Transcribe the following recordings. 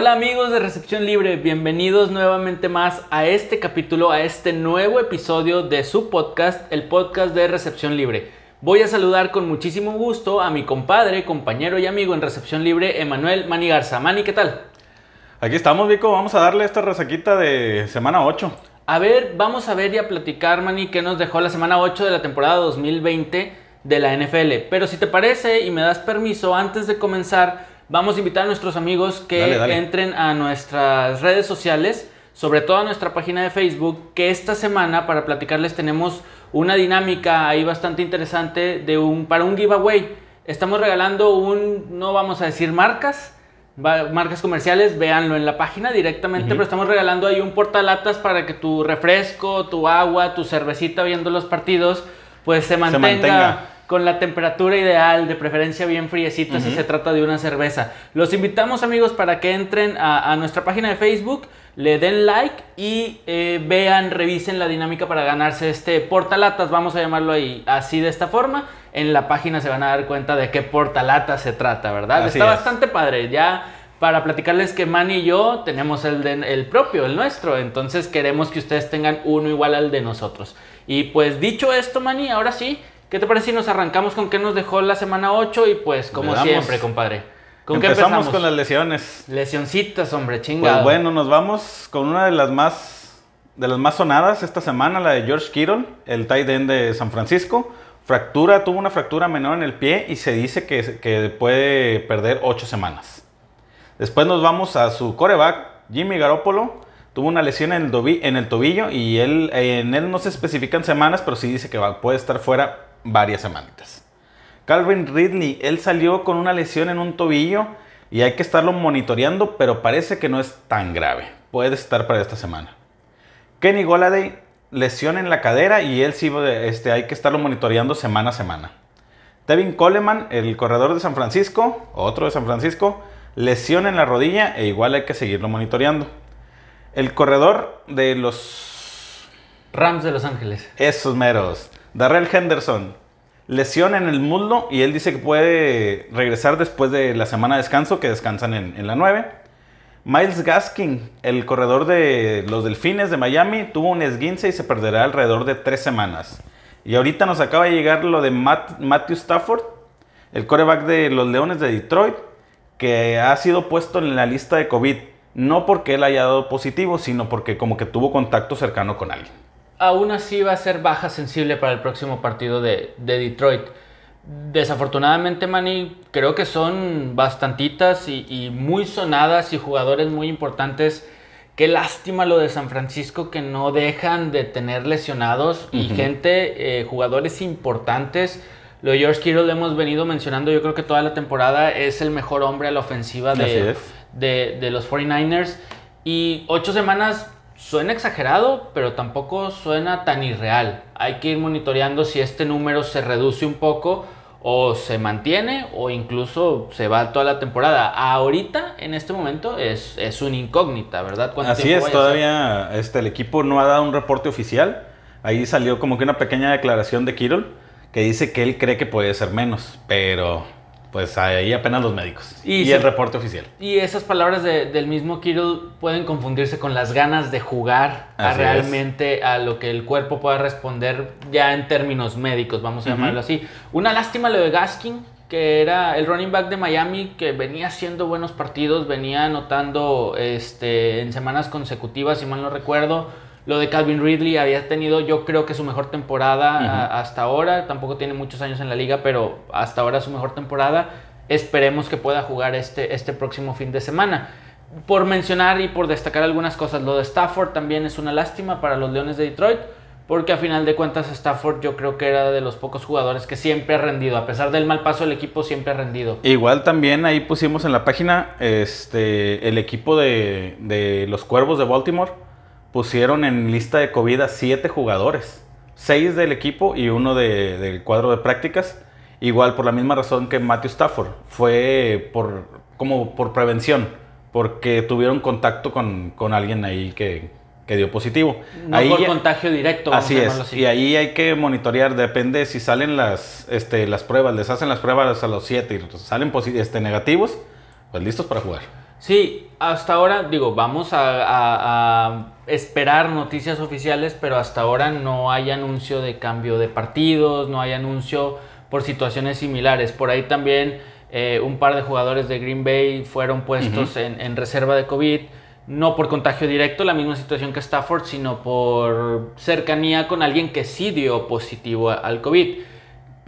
Hola amigos de Recepción Libre, bienvenidos nuevamente más a este capítulo, a este nuevo episodio de su podcast, el podcast de Recepción Libre. Voy a saludar con muchísimo gusto a mi compadre, compañero y amigo en Recepción Libre, Emanuel Mani Garza. Mani, ¿qué tal? Aquí estamos, Vico, vamos a darle esta resaquita de semana 8. A ver, vamos a ver y a platicar, Mani, qué nos dejó la semana 8 de la temporada 2020 de la NFL. Pero si te parece y me das permiso, antes de comenzar vamos a invitar a nuestros amigos que Dale, dale. entren a nuestras redes sociales, sobre todo a nuestra página de Facebook, que esta semana para platicarles tenemos una dinámica ahí bastante interesante de un, para un giveaway. Estamos regalando un, no vamos a decir marcas, marcas comerciales, véanlo en la página directamente, pero estamos regalando ahí un portalatas para que tu refresco, tu agua, tu cervecita viendo los partidos, pues se mantenga, mantenga. Con la temperatura ideal, de preferencia bien friecita si se trata de una cerveza. Los invitamos amigos para que entren a, a nuestra página de Facebook, le den like y eh, vean, revisen la dinámica para ganarse este portalatas, vamos a llamarlo ahí así de esta forma. En la página se van a dar cuenta de qué portalatas se trata, ¿verdad? Así Está es. bastante padre. Ya para platicarles que Manny y yo tenemos el, de- el propio, el nuestro. Entonces queremos que ustedes tengan uno igual al de nosotros. Y pues dicho esto, Manny, ahora sí, ¿qué te parece si nos arrancamos con qué nos dejó la semana 8? Y pues como siempre, compadre. ¿Con empezamos, qué empezamos? con las lesiones. Lesioncitas, hombre, chingado. Pues bueno, nos vamos con una de las más de las más sonadas esta semana, la de George Kittle, el tight end de San Francisco. Fractura, tuvo una fractura menor en el pie y se dice que, que puede perder ocho semanas. Después nos vamos a su coreback, Jimmy Garoppolo. Tuvo una lesión en el, dobi- en el tobillo y él, en él no se especifican semanas, pero sí dice que va- puede estar fuera varias semanitas. Calvin Ridley, él salió con una lesión en un tobillo y hay que estarlo monitoreando, pero parece que no es tan grave. Puede estar para esta semana. Kenny Goladay, lesión en la cadera y él sí este, hay que estarlo monitoreando semana a semana. Tevin Coleman, el corredor de San Francisco, otro de San Francisco, lesión en la rodilla e igual hay que seguirlo monitoreando. El corredor de los Rams de Los Ángeles. esos meros. Darrell Henderson. Lesión en el muslo y él dice que puede regresar después de la semana de descanso, que descansan en, la 9. Miles Gaskin, el corredor de los Delfines de Miami, tuvo un esguince y se perderá alrededor de tres semanas. Y ahorita nos acaba de llegar lo de Matt- Matthew Stafford, el coreback de los Leones de Detroit, que ha sido puesto en la lista de COVID. No porque él haya dado positivo, sino porque como que tuvo contacto cercano con alguien. Aún así va a ser baja sensible para el próximo partido de, de Detroit. Desafortunadamente, Manny, creo que son bastantitas y, y muy sonadas y jugadores muy importantes. Qué lástima lo de San Francisco que no dejan de tener lesionados y gente, eh, jugadores importantes. Lo de George Kittle lo hemos venido mencionando yo creo que toda la temporada es el mejor hombre a la ofensiva de los 49ers. Y ocho semanas suena exagerado, pero tampoco suena tan irreal. Hay que ir monitoreando si este número se reduce un poco o se mantiene o incluso se va toda la temporada. Ahorita, en este momento, es, es una incógnita, ¿verdad? ¿Cuánto Así es, todavía este, el equipo no ha dado un reporte oficial. Ahí salió como que una pequeña declaración de Kittle que dice que él cree que puede ser menos, pero pues ahí apenas los médicos. Y el reporte oficial. Y esas palabras de- del mismo Kittle pueden confundirse con las ganas de jugar a es. realmente a lo que el cuerpo pueda responder ya en términos médicos, vamos a llamarlo así. Una lástima lo de Gaskin, que era el running back de Miami, que venía haciendo buenos partidos, venía anotando este, en semanas consecutivas, si mal no recuerdo. Lo de Calvin Ridley había tenido, yo creo que su mejor temporada a- hasta ahora. Tampoco tiene muchos años en la liga, pero hasta ahora su mejor temporada. Esperemos que pueda jugar este, este próximo fin de semana. Por mencionar y por destacar algunas cosas, lo de Stafford también es una lástima para los Leones de Detroit, porque a final de cuentas Stafford yo creo que era de los pocos jugadores que siempre ha rendido, a pesar del mal paso del equipo siempre ha rendido. Igual también ahí pusimos en la página este, el equipo de, de los Cuervos de Baltimore. Pusieron en lista de COVID a siete jugadores. Seis del equipo y uno de- del cuadro de prácticas. Igual por la misma razón que Matthew Stafford. Fue por, como por prevención. Porque tuvieron contacto con, con alguien ahí que, que dio positivo. No ahí por contagio directo. Así es, así. y ahí hay que monitorear, depende si salen las, este, las pruebas, les hacen las pruebas a los siete y salen este, negativos, pues listos para jugar. Sí, hasta ahora, digo, vamos a, esperar noticias oficiales, pero hasta ahora no hay anuncio de cambio de partidos, no hay anuncio por situaciones similares. Por ahí también eh, un par de jugadores de Green Bay fueron puestos en, en, reserva de COVID, no por contagio directo, la misma situación que Stafford, sino por cercanía con alguien que sí dio positivo al COVID.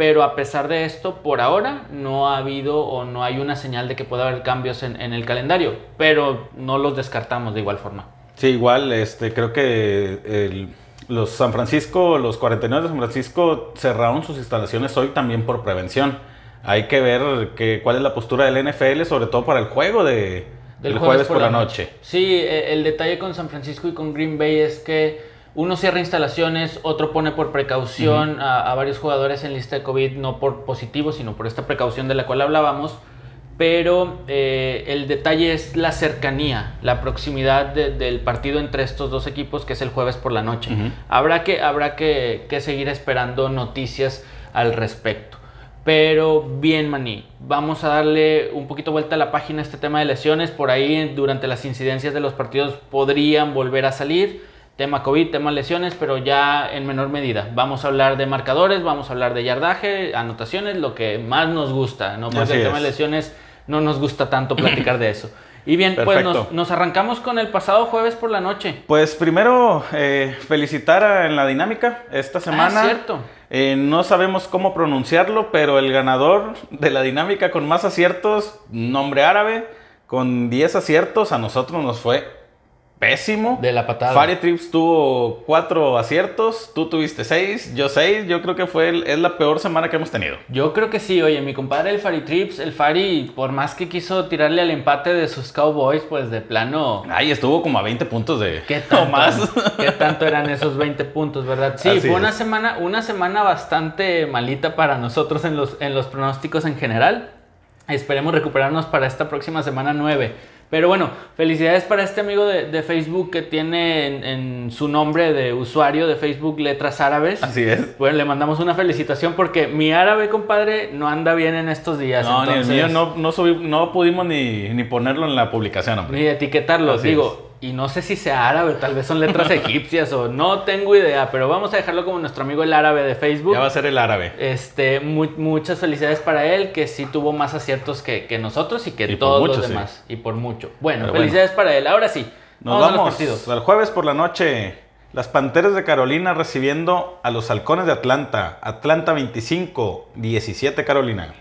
Pero a pesar de esto, por ahora no ha habido o no hay una señal de que pueda haber cambios en, el calendario, pero no los descartamos de igual forma. Sí, igual, este, creo que los San Francisco, los 49 de San Francisco cerraron sus instalaciones hoy también por prevención. Hay que ver que, cuál es la postura del NFL, sobre todo para el juego de, del jueves, por, la noche. Sí, e, el detalle con San Francisco y con Green Bay es que uno cierra instalaciones, otro pone por precaución a, varios jugadores en lista de COVID, no por positivo, sino por esta precaución de la cual hablábamos. Pero eh, el detalle es la cercanía, la proximidad del partido entre estos dos equipos, que es el jueves por la noche. Habrá, que, habrá que, seguir esperando noticias al respecto. Pero bien, Maní, vamos a darle un poquito vuelta a la página a este tema de lesiones. Por ahí, durante las incidencias de los partidos, podrían volver a salir tema COVID, tema lesiones, pero ya en menor medida. Vamos a hablar de marcadores, vamos a hablar de yardaje, anotaciones, lo que más nos gusta, ¿no? Porque el tema de lesiones no nos gusta tanto platicar de eso. Y bien, pues nos, arrancamos con el pasado jueves por la noche. Pues primero, eh, felicitar en la dinámica esta ah, semana. Ah, cierto. Eh, no sabemos cómo pronunciarlo, pero el ganador de la dinámica con más aciertos, nombre árabe, con 10 aciertos, a nosotros nos fue pésimo. De la patada. Fari Trips tuvo cuatro aciertos, tú tuviste seis, yo seis. Yo creo que fue es la peor semana que hemos tenido. Yo creo que sí, oye, mi compadre el Fari Trips, el Fari, por más que quiso tirarle al empate de sus Cowboys, pues de plano. Ay, estuvo como a 20 puntos de. ¿Qué tanto, más? ¿Qué tanto eran esos 20 puntos, verdad? Sí, fue una semana, una semana bastante malita para nosotros en los, en los pronósticos en general. Esperemos recuperarnos para esta próxima semana 9. Pero bueno, felicidades para este amigo de, Facebook que tiene en, su nombre de usuario de Facebook letras árabes. Así es. Bueno, le mandamos una felicitación porque mi árabe, compadre, no anda bien en estos días. No, ni el mío no, no, no pudimos ni, ni, ponerlo en la publicación. Hombre. Ni etiquetarlo. Digo, y no sé si sea árabe, tal vez son letras egipcias o no tengo idea, pero vamos a dejarlo como nuestro amigo el árabe de Facebook. Ya va a ser el árabe. Este, muchas felicidades para él, que sí tuvo más aciertos que, nosotros y que todos los demás. Y por mucho. Bueno, felicidades para él. Ahora sí, nos vamos, vamos partidos. Al jueves por la noche, las Panteras de Carolina recibiendo a los Halcones de Atlanta. Atlanta 25, 17 Carolina.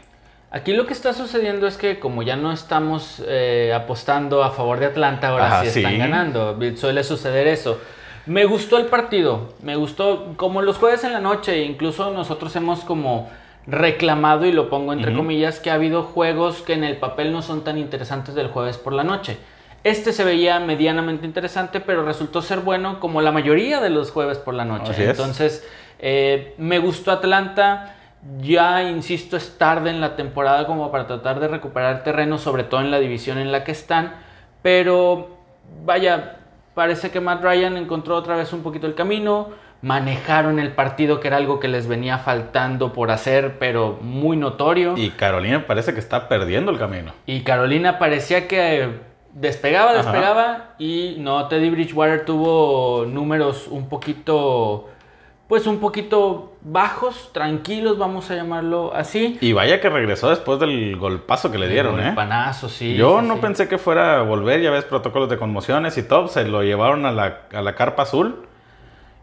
Aquí lo que está sucediendo es que como ya no estamos eh, apostando a favor de Atlanta, ahora sí están ganando. Suele suceder eso. Me gustó el partido, me gustó como los jueves en la noche, incluso nosotros hemos como reclamado, y lo pongo entre comillas, que ha habido juegos que en el papel no son tan interesantes del jueves por la noche. Este se veía medianamente interesante, pero resultó ser bueno como la mayoría de los jueves por la noche. Entonces, eh, me gustó Atlanta. Ya, insisto, es tarde en la temporada como para tratar de recuperar terreno, sobre todo en la división en la que están. Pero, vaya, parece que Matt Ryan encontró otra vez un poquito el camino. Manejaron el partido, que era algo que les venía faltando por hacer, pero muy notorio. Y Carolina parece que está perdiendo el camino. Y Carolina parecía que despegaba, despegaba. Y no, Teddy Bridgewater tuvo números un poquito pues un poquito bajos, tranquilos, vamos a llamarlo así. Y vaya que regresó después del golpazo que le dieron, ¿eh? Panazo, sí. Yo no pensé que fuera a volver, ya ves, protocolos de conmociones y todo, se lo llevaron a la, carpa azul.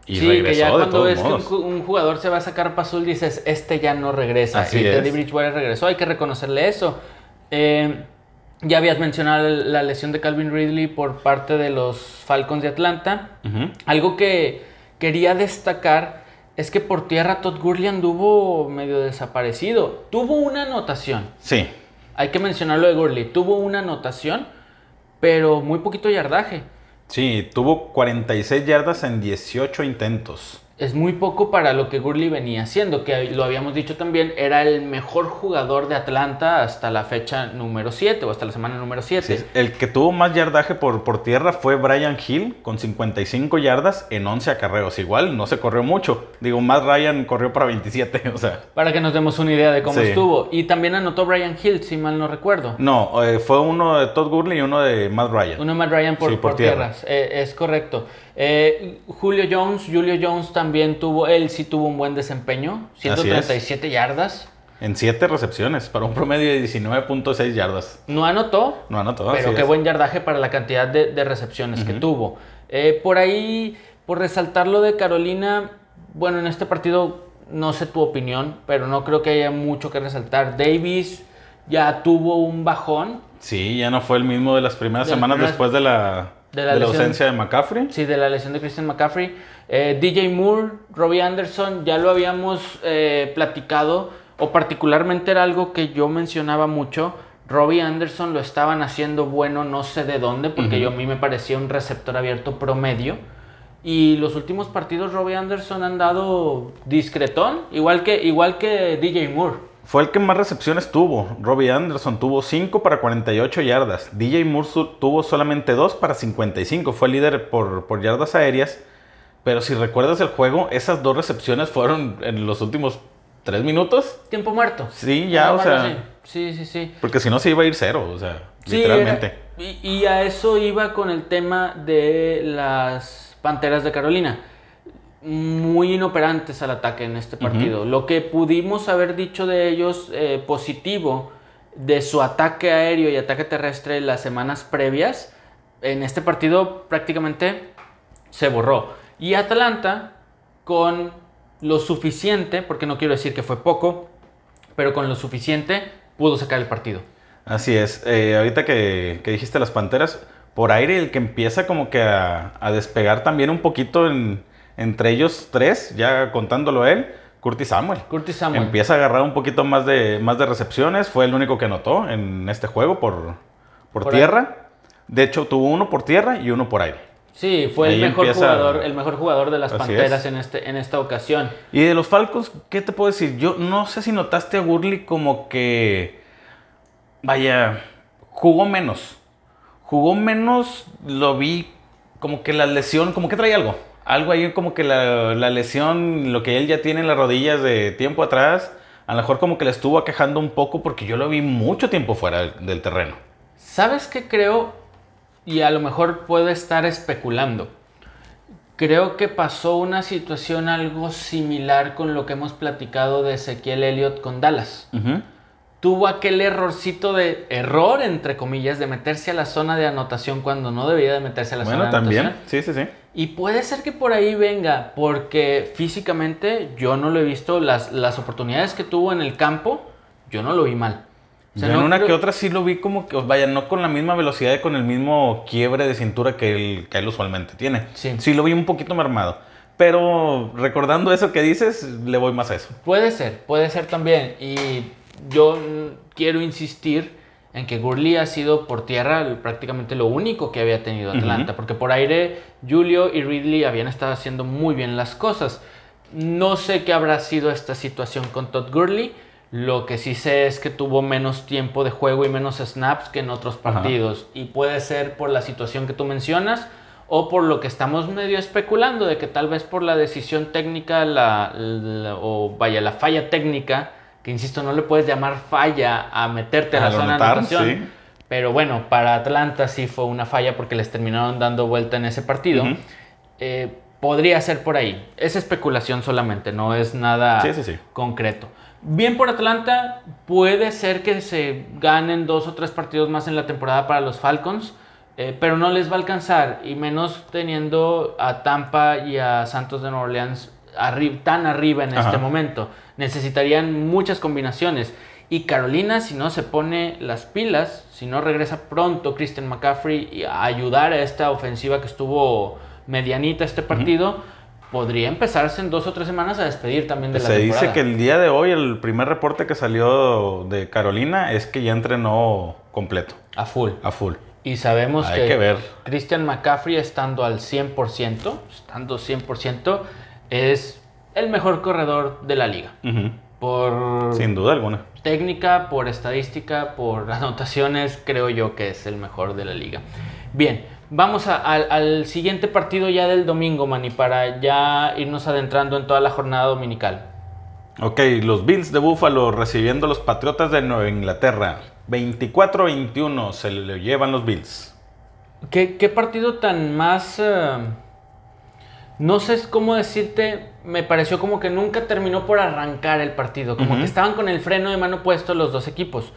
Y sí, regresó que ya cuando ves que un, jugador se va a esa carpa azul dices, este ya no regresa. Así y Teddy Bridgewater regresó, hay que reconocerle eso. Eh, ya habías mencionado la lesión de Calvin Ridley por parte de los Falcons de Atlanta. Algo que quería destacar es que por tierra Todd Gurley anduvo medio desaparecido. Tuvo una anotación. Sí. Hay que mencionarlo de Gurley. Tuvo una anotación, pero muy poquito yardaje. Sí, tuvo 46 yardas en 18 intentos. Es muy poco para lo que Gurley venía haciendo, que lo habíamos dicho también, era el mejor jugador de Atlanta hasta la fecha número 7 o hasta la semana número 7. Sí, el que tuvo más yardaje por, por tierra fue Brian Hill con 55 yardas en 11 acarreos. Igual no se corrió mucho. Digo, más Ryan corrió para 27, o sea. Para que nos demos una idea de cómo Sí. estuvo. Y también anotó Brian Hill, si mal no recuerdo. No, eh, fue uno de Todd Gurley y uno de Matt Ryan. Uno más Ryan por, Sí, por por tierra. tierras. Eh, es correcto. Eh, Julio Jones, Julio Jones también tuvo, él sí tuvo un buen desempeño. es. 137 yardas. En 7 recepciones, para un promedio de 19.6 yardas. No anotó, No anotó, pero qué es. buen yardaje para la cantidad de, de recepciones que tuvo. Eh, por ahí, por resaltar lo de Carolina, bueno, en este partido no sé tu opinión, pero no creo que haya mucho que resaltar. Davis ya tuvo un bajón, Sí, ya no fue el mismo de las primeras De las semanas primeras- después de la, de de la la lesión. ausencia de McCaffrey. sí, de la lesión de Christian McCaffrey. Eh, DJ Moore, Robbie Anderson, ya lo habíamos eh, platicado, o particularmente era algo que yo mencionaba mucho. Robbie Anderson lo estaban haciendo bueno, no sé de dónde, porque yo a mí me parecía un receptor abierto promedio. Y los últimos partidos Robbie Anderson han dado discretón, igual que, igual que DJ Moore. Fue el que más recepciones tuvo. Robbie Anderson tuvo 5 para 48 yardas. DJ Moore tuvo solamente 2 para 55. Fue líder por, por yardas aéreas. Pero si recuerdas el juego, esas dos recepciones fueron en los últimos 3 minutos. Tiempo muerto. Sí, ya, o Llamarlo sea. así. Sí, sí, sí. Porque si no se iba a ir cero, o sea, Sí, literalmente. era- y, y a eso iba con el tema de las Panteras de Carolina. Muy inoperantes al ataque en este partido. Lo que pudimos haber dicho de ellos eh, positivo de su ataque aéreo y ataque terrestre las semanas previas, en este partido prácticamente se borró. Y Atlanta, con lo suficiente, porque no quiero decir que fue poco, pero con lo suficiente pudo sacar el partido. Así es. Eh, ahorita que, que dijiste las panteras, por aire el que empieza como que a, a despegar también un poquito en- entre ellos tres, ya contándolo él, Curtis Samuel. Curtis Samuel. Empieza a agarrar un poquito más de, más de recepciones. Fue el único que anotó en este juego por, por, Por tierra. De hecho, tuvo uno por tierra y uno por aire. Sí, fue el mejor empieza- jugador, el mejor jugador de las Así Panteras es. en este en esta ocasión. Y de los Falcons, ¿qué te puedo decir? Yo no sé si notaste a Gurley como que. Vaya, jugó menos. Jugó menos, lo vi como que la lesión, como que trae algo. Algo ahí como que la, la lesión, lo que él ya tiene en las rodillas de tiempo atrás, a lo mejor como que le estuvo aquejando un poco porque yo lo vi mucho tiempo fuera del, del terreno. ¿Sabes qué creo? Y a lo mejor puedo estar especulando. Creo que pasó una situación algo similar con lo que hemos platicado de Ezequiel Elliott con Dallas. Ujú. Tuvo aquel errorcito de error, entre comillas, de meterse a la zona de anotación cuando no debía de meterse a la Bueno, zona de anotación. también, sí, sí, sí. Y puede ser que por ahí venga, porque físicamente yo no lo he visto, las, las oportunidades que tuvo en el campo, yo no lo vi mal. O sea, Yo en no una creo- que otra sí lo vi como que, vaya, no con la misma velocidad y con el mismo quiebre de cintura que él, que él usualmente tiene. Sí. lo vi un poquito mermado. Pero recordando eso que dices, le voy más a eso. Puede ser, puede ser también. Y yo quiero insistir en que Gurley ha sido por tierra prácticamente lo único que había tenido Atlanta, porque por aire Julio y Ridley habían estado haciendo muy bien las cosas. No sé qué habrá sido esta situación con Todd Gurley. Lo que sí sé es que tuvo menos tiempo de juego y menos snaps que en otros partidos. Y puede ser por la situación que tú mencionas o por lo que estamos medio especulando de que tal vez por la decisión técnica la, la- o vaya la falla técnica que insisto no le puedes llamar falla a meterte a la zona de anotación sí. pero bueno para Atlanta sí fue una falla porque les terminaron dando vuelta en ese partido. Eh, podría ser por ahí es especulación solamente no es nada Sí, sí, sí. concreto bien por Atlanta puede ser que se ganen dos o tres partidos más en la temporada para los Falcons eh, pero no les va a alcanzar, y menos teniendo a Tampa y a Santos de Nueva Orleans arri- tan arriba en Ajá. este momento. Necesitarían muchas combinaciones. Y Carolina, si no se pone las pilas, si no regresa pronto Christian McCaffrey a ayudar a esta ofensiva que estuvo medianita este partido, podría empezarse en dos o tres semanas a despedir también de la Se dice que el día de hoy, el primer reporte que salió de Carolina es que ya entrenó completo, A full. a full. Y sabemos Hay que, que ver. Christian McCaffrey estando al 100%, estando 100%, es el mejor corredor de la liga. Por Sin duda alguna. técnica, por estadística, por anotaciones, creo yo que es el mejor de la liga. Bien, vamos a- al siguiente partido ya del domingo, Manny, para ya irnos adentrando en toda la jornada dominical. Ok, los Bills de Buffalo recibiendo a los Patriotas de Nueva Inglaterra. 24-21 se le llevan los Bills. ¿Qué, qué partido tan más... eh, no sé cómo decirte, me pareció como que nunca terminó por arrancar el partido, como que estaban con el freno de mano puesto los dos equipos.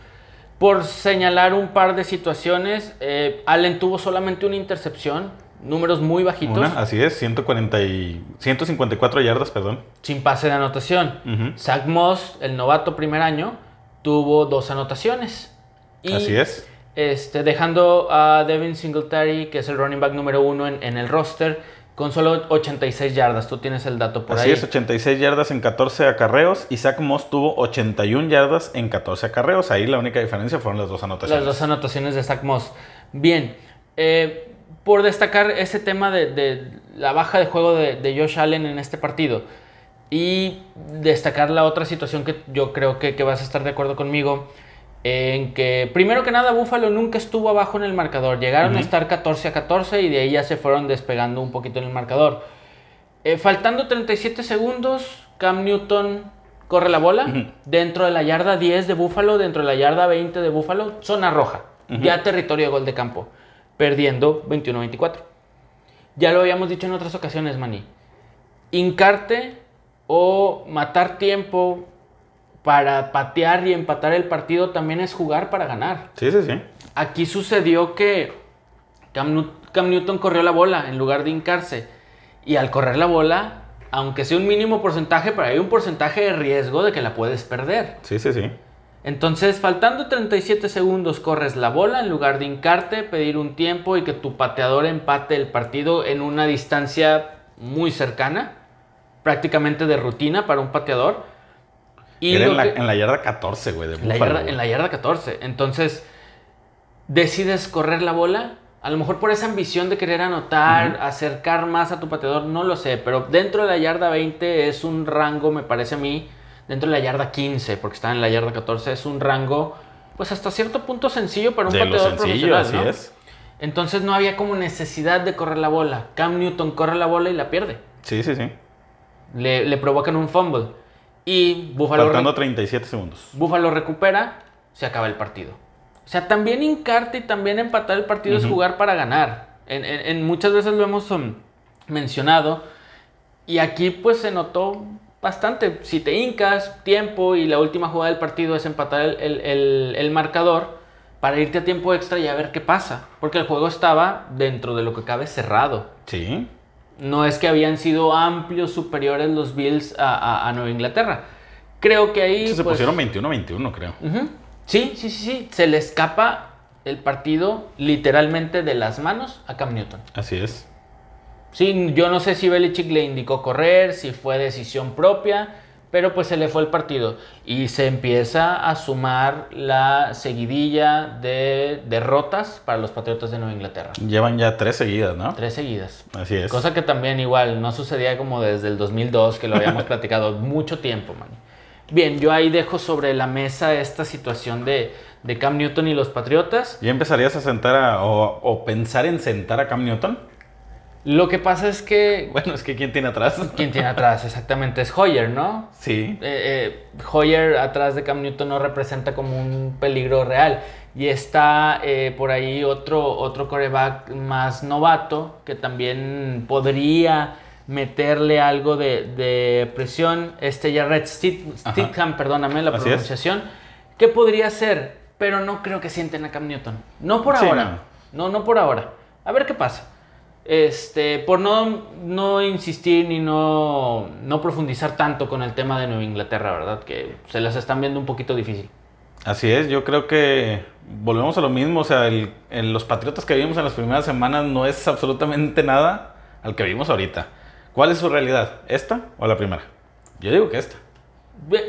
Por señalar un par de situaciones, eh, Allen tuvo solamente una intercepción, números muy bajitos, Una, así es, 140 y 154 yardas, perdón. sin pase de anotación. Zach Moss, el novato primer año, tuvo dos anotaciones. Y, Así es. Este, dejando a Devin Singletary, que es el running back número uno en, en el roster, con solo 86 yardas. Tú tienes el dato por Así ahí. es, 86 yardas en 14 acarreos. Y Zach Moss tuvo 81 yardas en 14 acarreos. Ahí la única diferencia fueron las dos anotaciones. Las dos anotaciones de Zach Moss. Bien, eh, por destacar ese tema de, de la baja de juego de, de Josh Allen en este partido y destacar la otra situación que yo creo que, que vas a estar de acuerdo conmigo, en que primero que nada Buffalo nunca estuvo abajo en el marcador, llegaron a estar 14 a 14 y de ahí ya se fueron despegando un poquito en el marcador. Eh, faltando 37 segundos, Cam Newton corre la bola dentro de la yarda 10 de Buffalo, dentro de la yarda 20 de Buffalo, zona roja, ya territorio de gol de campo, perdiendo 21-24. Ya lo habíamos dicho en otras ocasiones, Manny. Hincarte o matar tiempo para patear y empatar el partido también es jugar para ganar. Sí, sí, sí. Aquí sucedió que Cam, Newton corrió la bola en lugar de hincarse. Y al correr la bola, aunque sea un mínimo porcentaje, pero hay un porcentaje de riesgo de que la puedes perder. Sí, sí, sí. Entonces, faltando 37 segundos, corres la bola en lugar de hincarte, pedir un tiempo y que tu pateador empate el partido en una distancia muy cercana, prácticamente de rutina para un pateador. Y Era lo en la, que- en la yarda 14, güey, de en la, yarda, en la yarda 14. Entonces, decides correr la bola. A lo mejor por esa ambición de querer anotar, acercar más a tu pateador, no lo sé. Pero dentro de la yarda 20 es un rango, me parece a mí, dentro de la yarda 15, porque está en la yarda 14, es un rango, pues hasta cierto punto sencillo para un De pateador sencillo, profesional. así ¿no? es. Entonces no había como necesidad de correr la bola. Cam Newton corre la bola y la pierde. Sí, sí, sí. Le, le provocan un fumble. Y Buffalo Faltando 37 segundos. Búfalo recupera, se acaba el partido. O sea, también hincarte y también empatar el partido es jugar para ganar. En, en- en muchas veces lo hemos um, mencionado. Y aquí pues se notó bastante. Si te hincas, tiempo y la última jugada del partido es empatar el, el- el- el marcador para irte a tiempo extra y a ver qué pasa. Porque el juego estaba dentro de lo que cabe cerrado. Sí. No es que habían sido amplios superiores los Bills a, a- a Nueva Inglaterra. Creo que ahí... se pues, pusieron 21-21, creo. Sí, sí, sí, sí. Se le escapa el partido literalmente de las manos a Cam Newton. Así es. Sí, yo no sé si Belichick le indicó correr, si fue decisión propia, pero pues se le fue el partido. Y se empieza a sumar la seguidilla de derrotas para los Patriotas de Nueva Inglaterra. Llevan ya tres seguidas, ¿no? Tres seguidas. Así es. Cosa que también igual no sucedía como desde el 2002, que lo habíamos platicado mucho tiempo, man. Bien, yo ahí dejo sobre la mesa esta situación de, de Cam Newton y los Patriotas. ¿Ya empezarías a sentar a, o, o pensar en sentar a Cam Newton? Lo que pasa es que... Bueno, es que ¿quién tiene atrás? ¿Quién tiene atrás? Exactamente, es Hoyer, ¿no? Sí. Eh, eh, Hoyer atrás de Cam Newton no representa como un peligro real. Y está eh, por ahí otro, otro coreback más novato que también podría meterle algo de, de presión. Este Steed- Ajá. Stidham, perdóname la Así es. pronunciación. ¿Qué podría ser? Pero no creo que sienten a Cam Newton. No por Sí, ahora. No, no por ahora. A ver qué pasa. Este, por no, no insistir ni no, no profundizar tanto con el tema de Nueva Inglaterra, ¿verdad? Que se las están viendo un poquito difícil. Así es, yo creo que volvemos a lo mismo. O sea, el- en los Patriotas que vimos en las primeras semanas no es absolutamente nada al que vimos ahorita. ¿Cuál es su realidad? ¿Esta o la primera? Yo digo que esta.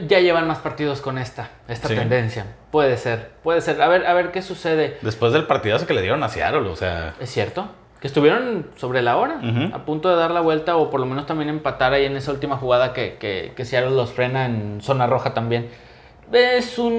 Ya llevan más partidos con esta, esta Sí. tendencia. Puede ser, puede ser. A ver, a ver qué sucede. Después del partidazo que le dieron a Seattle, o sea, ¿Es cierto? Que estuvieron sobre la hora, a punto de dar la vuelta o por lo menos también empatar ahí en esa última jugada que, que, que Seattle los frena en zona roja también. Es un-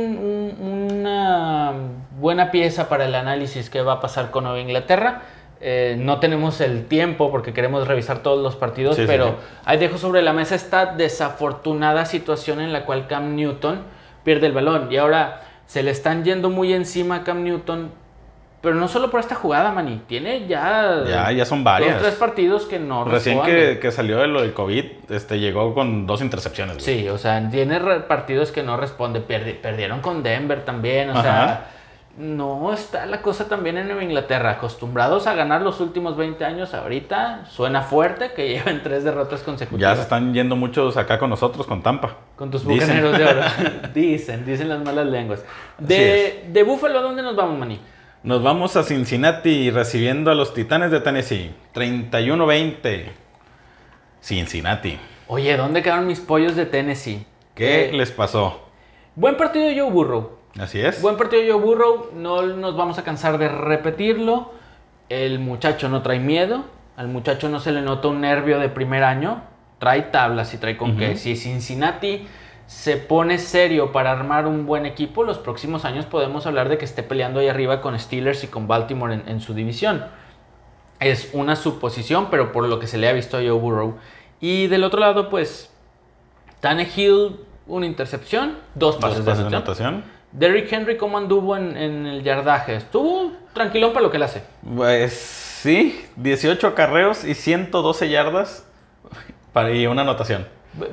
un- una buena pieza para el análisis que va a pasar con Nueva Inglaterra. Eh, no tenemos el tiempo porque queremos revisar todos los partidos, Sí, sí, pero sí. ahí dejo sobre la mesa esta desafortunada situación en la cual Cam Newton pierde el balón. Y ahora se le están yendo muy encima a Cam Newton, pero no solo por esta jugada, Manny. Tiene ya, Ya, ya son dos, varias. tres partidos que no Recién responden. que, que salió de lo del COVID, este, llegó con dos intercepciones. güey. Sí, o sea, tiene partidos que no responde. Perdi- perdieron con Denver también, o Ajá. sea, no está la cosa también en Nueva Inglaterra. Acostumbrados a ganar los últimos 20 años, ahorita suena fuerte que lleven tres derrotas consecutivas. Ya se están yendo muchos acá con nosotros, con Tampa. Con tus bucaneros de oro. dicen, dicen las malas lenguas. De, de Búfalo, ¿a dónde nos vamos, Manny? Nos vamos a Cincinnati recibiendo a los Titanes de Tennessee. 31-20. Cincinnati. Oye, ¿dónde quedaron mis pollos de Tennessee? ¿Qué Eh, les pasó? Buen partido Joe Burrow. Así es. Buen partido Joe Burrow, no nos vamos a cansar de repetirlo. El muchacho no trae miedo, al muchacho no se le nota un nervio de primer año, trae tablas y trae con qué. Si Cincinnati se pone serio para armar un buen equipo, los próximos años podemos hablar de que esté peleando ahí arriba con Steelers y con Baltimore en, en su división. Es una suposición, pero por lo que se le ha visto a Joe Burrow. Y del otro lado, pues, Tannehill, una intercepción, dos Dos pases, de de anotación. Derrick Henry, ¿cómo anduvo en, en el yardaje? Estuvo tranquilón para lo que él hace. Pues sí, 18 acarreos y 112 yardas para, y una anotación.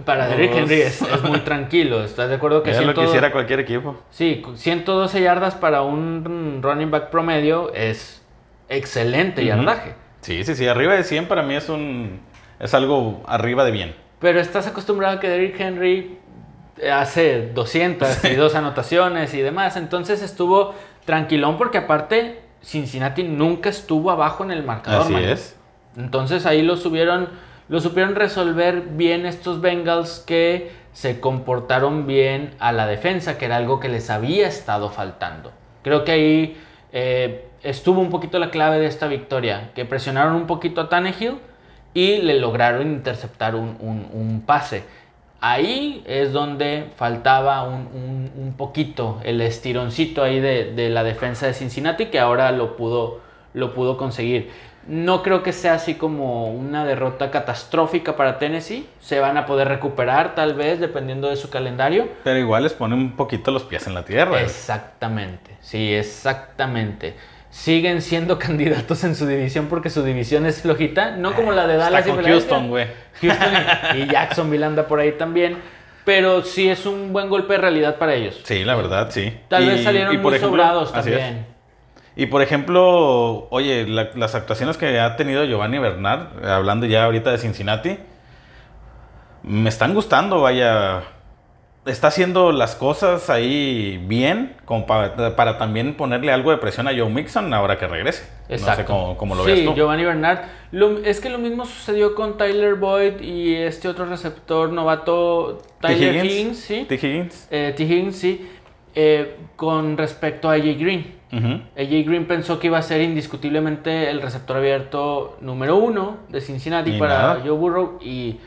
Para Derrick Henry es, es muy tranquilo. ¿Estás de acuerdo que es lo 100 que quisiera cualquier equipo. Sí, 112 yardas para un running back promedio es excelente Ujú. yardaje. Sí, sí, sí. Arriba de 100 para mí es un es algo arriba de bien. Pero estás acostumbrado a que Derrick Henry hace 200 y dos anotaciones y demás. Entonces estuvo tranquilón porque aparte Cincinnati nunca estuvo abajo en el marcador. Así man. es. Entonces ahí lo subieron, lo supieron resolver bien estos Bengals que se comportaron bien a la defensa, que era algo que les había estado faltando. Creo que ahí eh, estuvo un poquito la clave de esta victoria, que presionaron un poquito a Tannehill y le lograron interceptar un, un- un pase. Ahí es donde faltaba un, un- poquito el estironcito ahí de, de la defensa de Cincinnati, que ahora lo pudo, lo pudo conseguir. No creo que sea así como una derrota catastrófica para Tennessee. Se van a poder recuperar tal vez dependiendo de su calendario. Pero igual les pone un poquito los pies en la tierra. Exactamente, sí, exactamente. Siguen siendo candidatos en su división porque su división es flojita, no como la de Está Dallas y con Philadelphia. Houston, güey. Houston y, y Jacksonville anda por ahí también. Pero sí es un buen golpe de realidad para ellos. Sí, la verdad, sí. Tal Y- vez salieron y por muy ejemplo- sobrados también. Y por ejemplo, oye, la- las actuaciones que ha tenido Giovanni Bernard, hablando ya ahorita de Cincinnati, me están gustando, vaya. Está haciendo las cosas ahí bien, como para, para también ponerle algo de presión a Joe Mixon ahora que regrese. Exacto. No sé cómo, cómo lo sí, ves tú. Giovanni Bernard. Lo- es que lo mismo sucedió con Tyler Boyd y este otro receptor novato, T. Tyler Higgins. Higgins, ¿sí? T. Higgins. Eh, T. Higgins, sí. Eh, con respecto a AJ Green. Ujú. AJ Green pensó que iba a ser indiscutiblemente el receptor abierto número uno de Cincinnati para nada. Joe Burrow y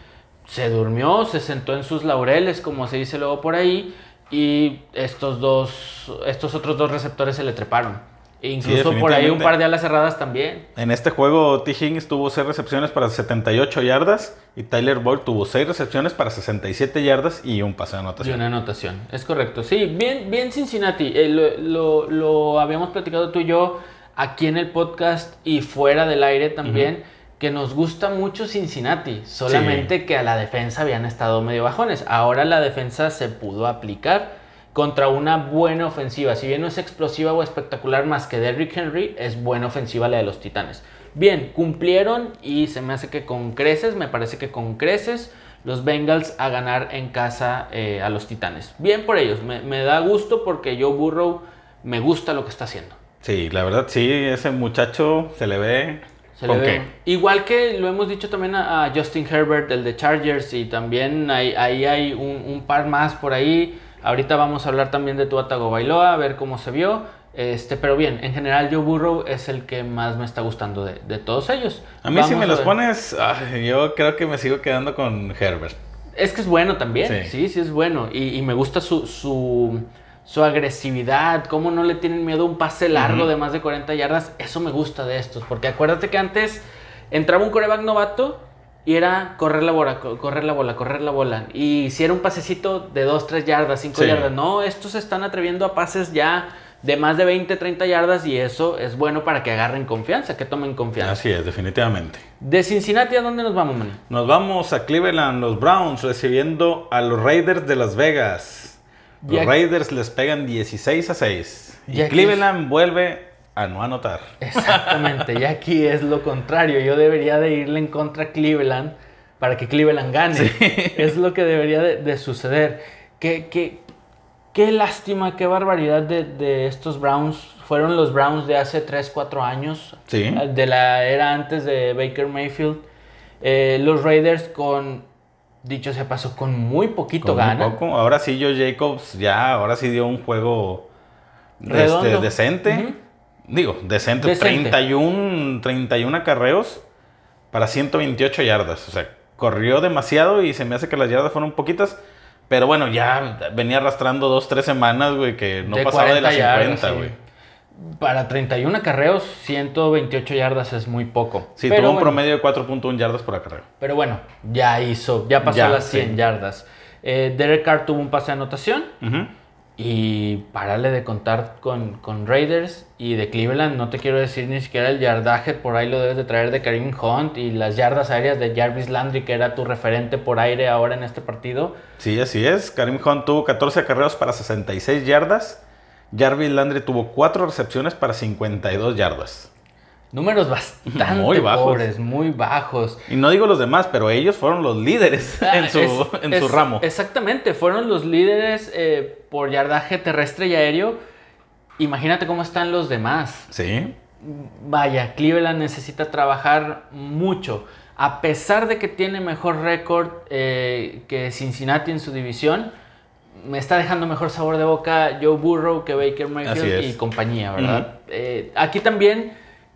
se durmió, se sentó en sus laureles, como se dice luego por ahí, y estos dos, estos otros dos receptores se le treparon. E incluso por ahí un par de alas cerradas también. En este juego, T. Higgins tuvo 6 recepciones para 78 yardas y Tyler Boyd tuvo 6 recepciones para 67 yardas y un pase de Y anotación. una anotación, es correcto. Sí, bien, bien Cincinnati. Eh, lo, lo- lo habíamos platicado tú y yo aquí en el podcast y fuera del aire también, que nos gusta mucho Cincinnati. Solamente que a la defensa habían estado medio bajones. Ahora la defensa se pudo aplicar contra una buena ofensiva. Si bien no es explosiva o espectacular más que Derrick Henry, es buena ofensiva la de los Titanes. Bien, cumplieron y se me hace que con creces, me parece que con creces, los Bengals a ganar en casa eh, a los Titanes. Bien por ellos, me, me da gusto porque Joe Burrow me gusta lo que está haciendo. Sí, la verdad, sí, ese muchacho se le ve. Se le ¿Con ve- qué? Igual que lo hemos dicho también a, Justin Herbert, el de Chargers, y también hay- ahí hay un, un par más por ahí. Ahorita vamos a hablar también de Tua Tagovailoa, a ver cómo se vio. Este, pero bien, en general Joe Burrow es el que más me está gustando de, de todos ellos. A mí si me los pones, ay, yo creo que me sigo quedando con Herbert. Es que es bueno también, Sí. sí, sí, es bueno. Y, y me gusta su, su, su agresividad, cómo no le tienen miedo a un pase largo de más de 40 yardas. Eso me gusta de estos, porque acuérdate que antes entraba un coreback novato y era correr la bola, co- correr la bola, correr la bola. Y si era un pasecito de 2, 3 yardas, 5 Sí. yardas. No, estos se están atreviendo a pases ya de más de 20, 30 yardas y eso es bueno para que agarren confianza, que tomen confianza. Así es, definitivamente. De Cincinnati, ¿a dónde nos vamos, Manny? Nos vamos a Cleveland, los Browns recibiendo a los Raiders de Las Vegas. Los Raiders les pegan 16 a 6. Y que- Cleveland vuelve a no anotar. Exactamente, y aquí es lo contrario. Yo debería de irle en contra a Cleveland para que Cleveland gane. Es lo que debería de, de suceder. Qué, qué, qué lástima, qué barbaridad de, de estos Browns. Fueron los Browns de hace 3, 4 años. Sí. De la era antes de Baker Mayfield. Eh, los Raiders con, dicho sea paso, con muy poquito Con muy ganan. poco. Ahora sí, Joe Jacobs ya, ahora sí dio un juego este, decente. Ujú. Digo, decente. Decente. 31, 31 acarreos para 128 yardas. O sea, corrió demasiado y se me hace que las yardas fueron poquitas. Pero bueno, ya venía arrastrando dos, tres semanas, güey, que no De pasaba de 40 las yardas, 50, sí. güey. Para 31 acarreos, 128 yardas es muy poco. Sí, Pero tuvo un bueno. promedio de 4.1 yardas por acarreo. Pero bueno, ya hizo, ya pasó Ya, las 100 sí. yardas. Eh, Derek Carr tuvo un pase de anotación Ujú. Y párale de contar con, con Raiders y de Cleveland. No te quiero decir ni siquiera el yardaje, por ahí lo debes de traer de Karim Hunt y las yardas aéreas de Jarvis Landry, que era tu referente por aire ahora en este partido. Sí, así es. Karim Hunt tuvo 14 acarreos para 66 yardas. Jarvis Landry tuvo 4 recepciones para 52 yardas. Números bastante Muy bajos. pobres, muy bajos. Y no digo los demás, pero ellos fueron los líderes en su, Ah, Es- en su es- ramo. Exactamente, fueron los líderes eh, por yardaje terrestre y aéreo. Imagínate cómo están los demás. Sí. Vaya, Cleveland necesita trabajar mucho. A pesar de que tiene mejor récord eh, que Cincinnati en su división, me está dejando mejor sabor de boca Joe Burrow que Baker Mayfield y compañía, ¿verdad? Eh, aquí también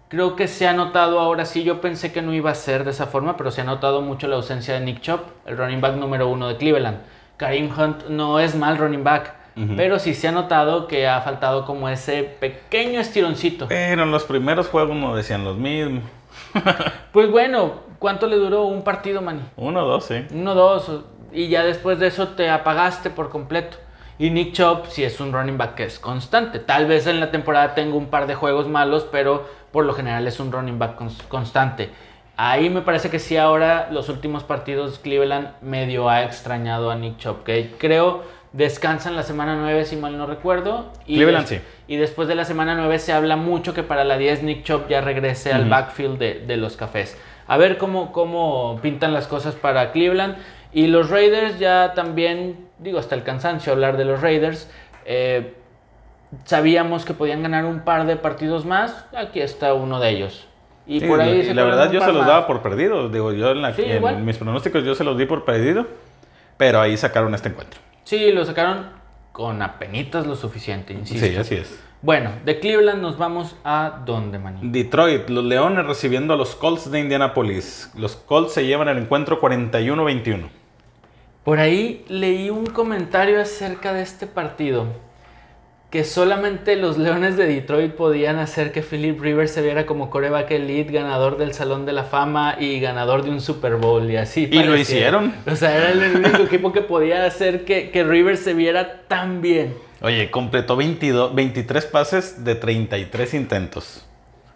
creo que se ha notado ahora sí, yo pensé que no iba a ser de esa forma, pero se ha notado mucho la ausencia de Nick Chop, el running back número uno de Cleveland. Karim Hunt no es mal running back, pero sí se ha notado que ha faltado como ese pequeño estironcito. Pero en los primeros juegos no decían los mismos. Pues bueno, ¿cuánto le duró un partido, Manny? Uno, dos, sí. Uno, dos, y ya después de eso te apagaste por completo. Y Nick Chubb sí es un running back que es constante. Tal vez en la temporada tenga un par de juegos malos, pero por lo general es un running back cons- constante. Ahí me parece que sí ahora los últimos partidos Cleveland medio ha extrañado a Nick Chubb, que creo descansan la semana 9 si mal no recuerdo. Y Cleveland sí. Y después de la semana 9 se habla mucho que para la 10 Nick Chubb ya regrese al backfield de, de los cafés. A ver cómo, cómo pintan las cosas para Cleveland. Y los Raiders ya también, digo, hasta el cansancio hablar de los Raiders. eh, sabíamos que podían ganar un par de partidos más. Aquí está uno de ellos. Y Sí, por ahí y la verdad yo se los más. daba por perdidos. Digo, yo en, la- Sí, en mis pronósticos yo se los di por perdido. Pero ahí sacaron este encuentro. Sí, lo sacaron con apenitas lo suficiente, insisto. Sí, así es. Bueno, de Cleveland nos vamos a dónde, Manny. Detroit, los Leones recibiendo a los Colts de Indianapolis. Los Colts se llevan el encuentro 41-21. Por ahí leí un comentario acerca de este partido. Que solamente los Leones de Detroit podían hacer que Philip Rivers se viera como coreback elite, ganador del Salón de la Fama y ganador de un Super Bowl y así. Y lo hicieron. O sea, era el único equipo que podía hacer que, que Rivers se viera tan bien. Oye, completó 22, 23 pases de 33 intentos.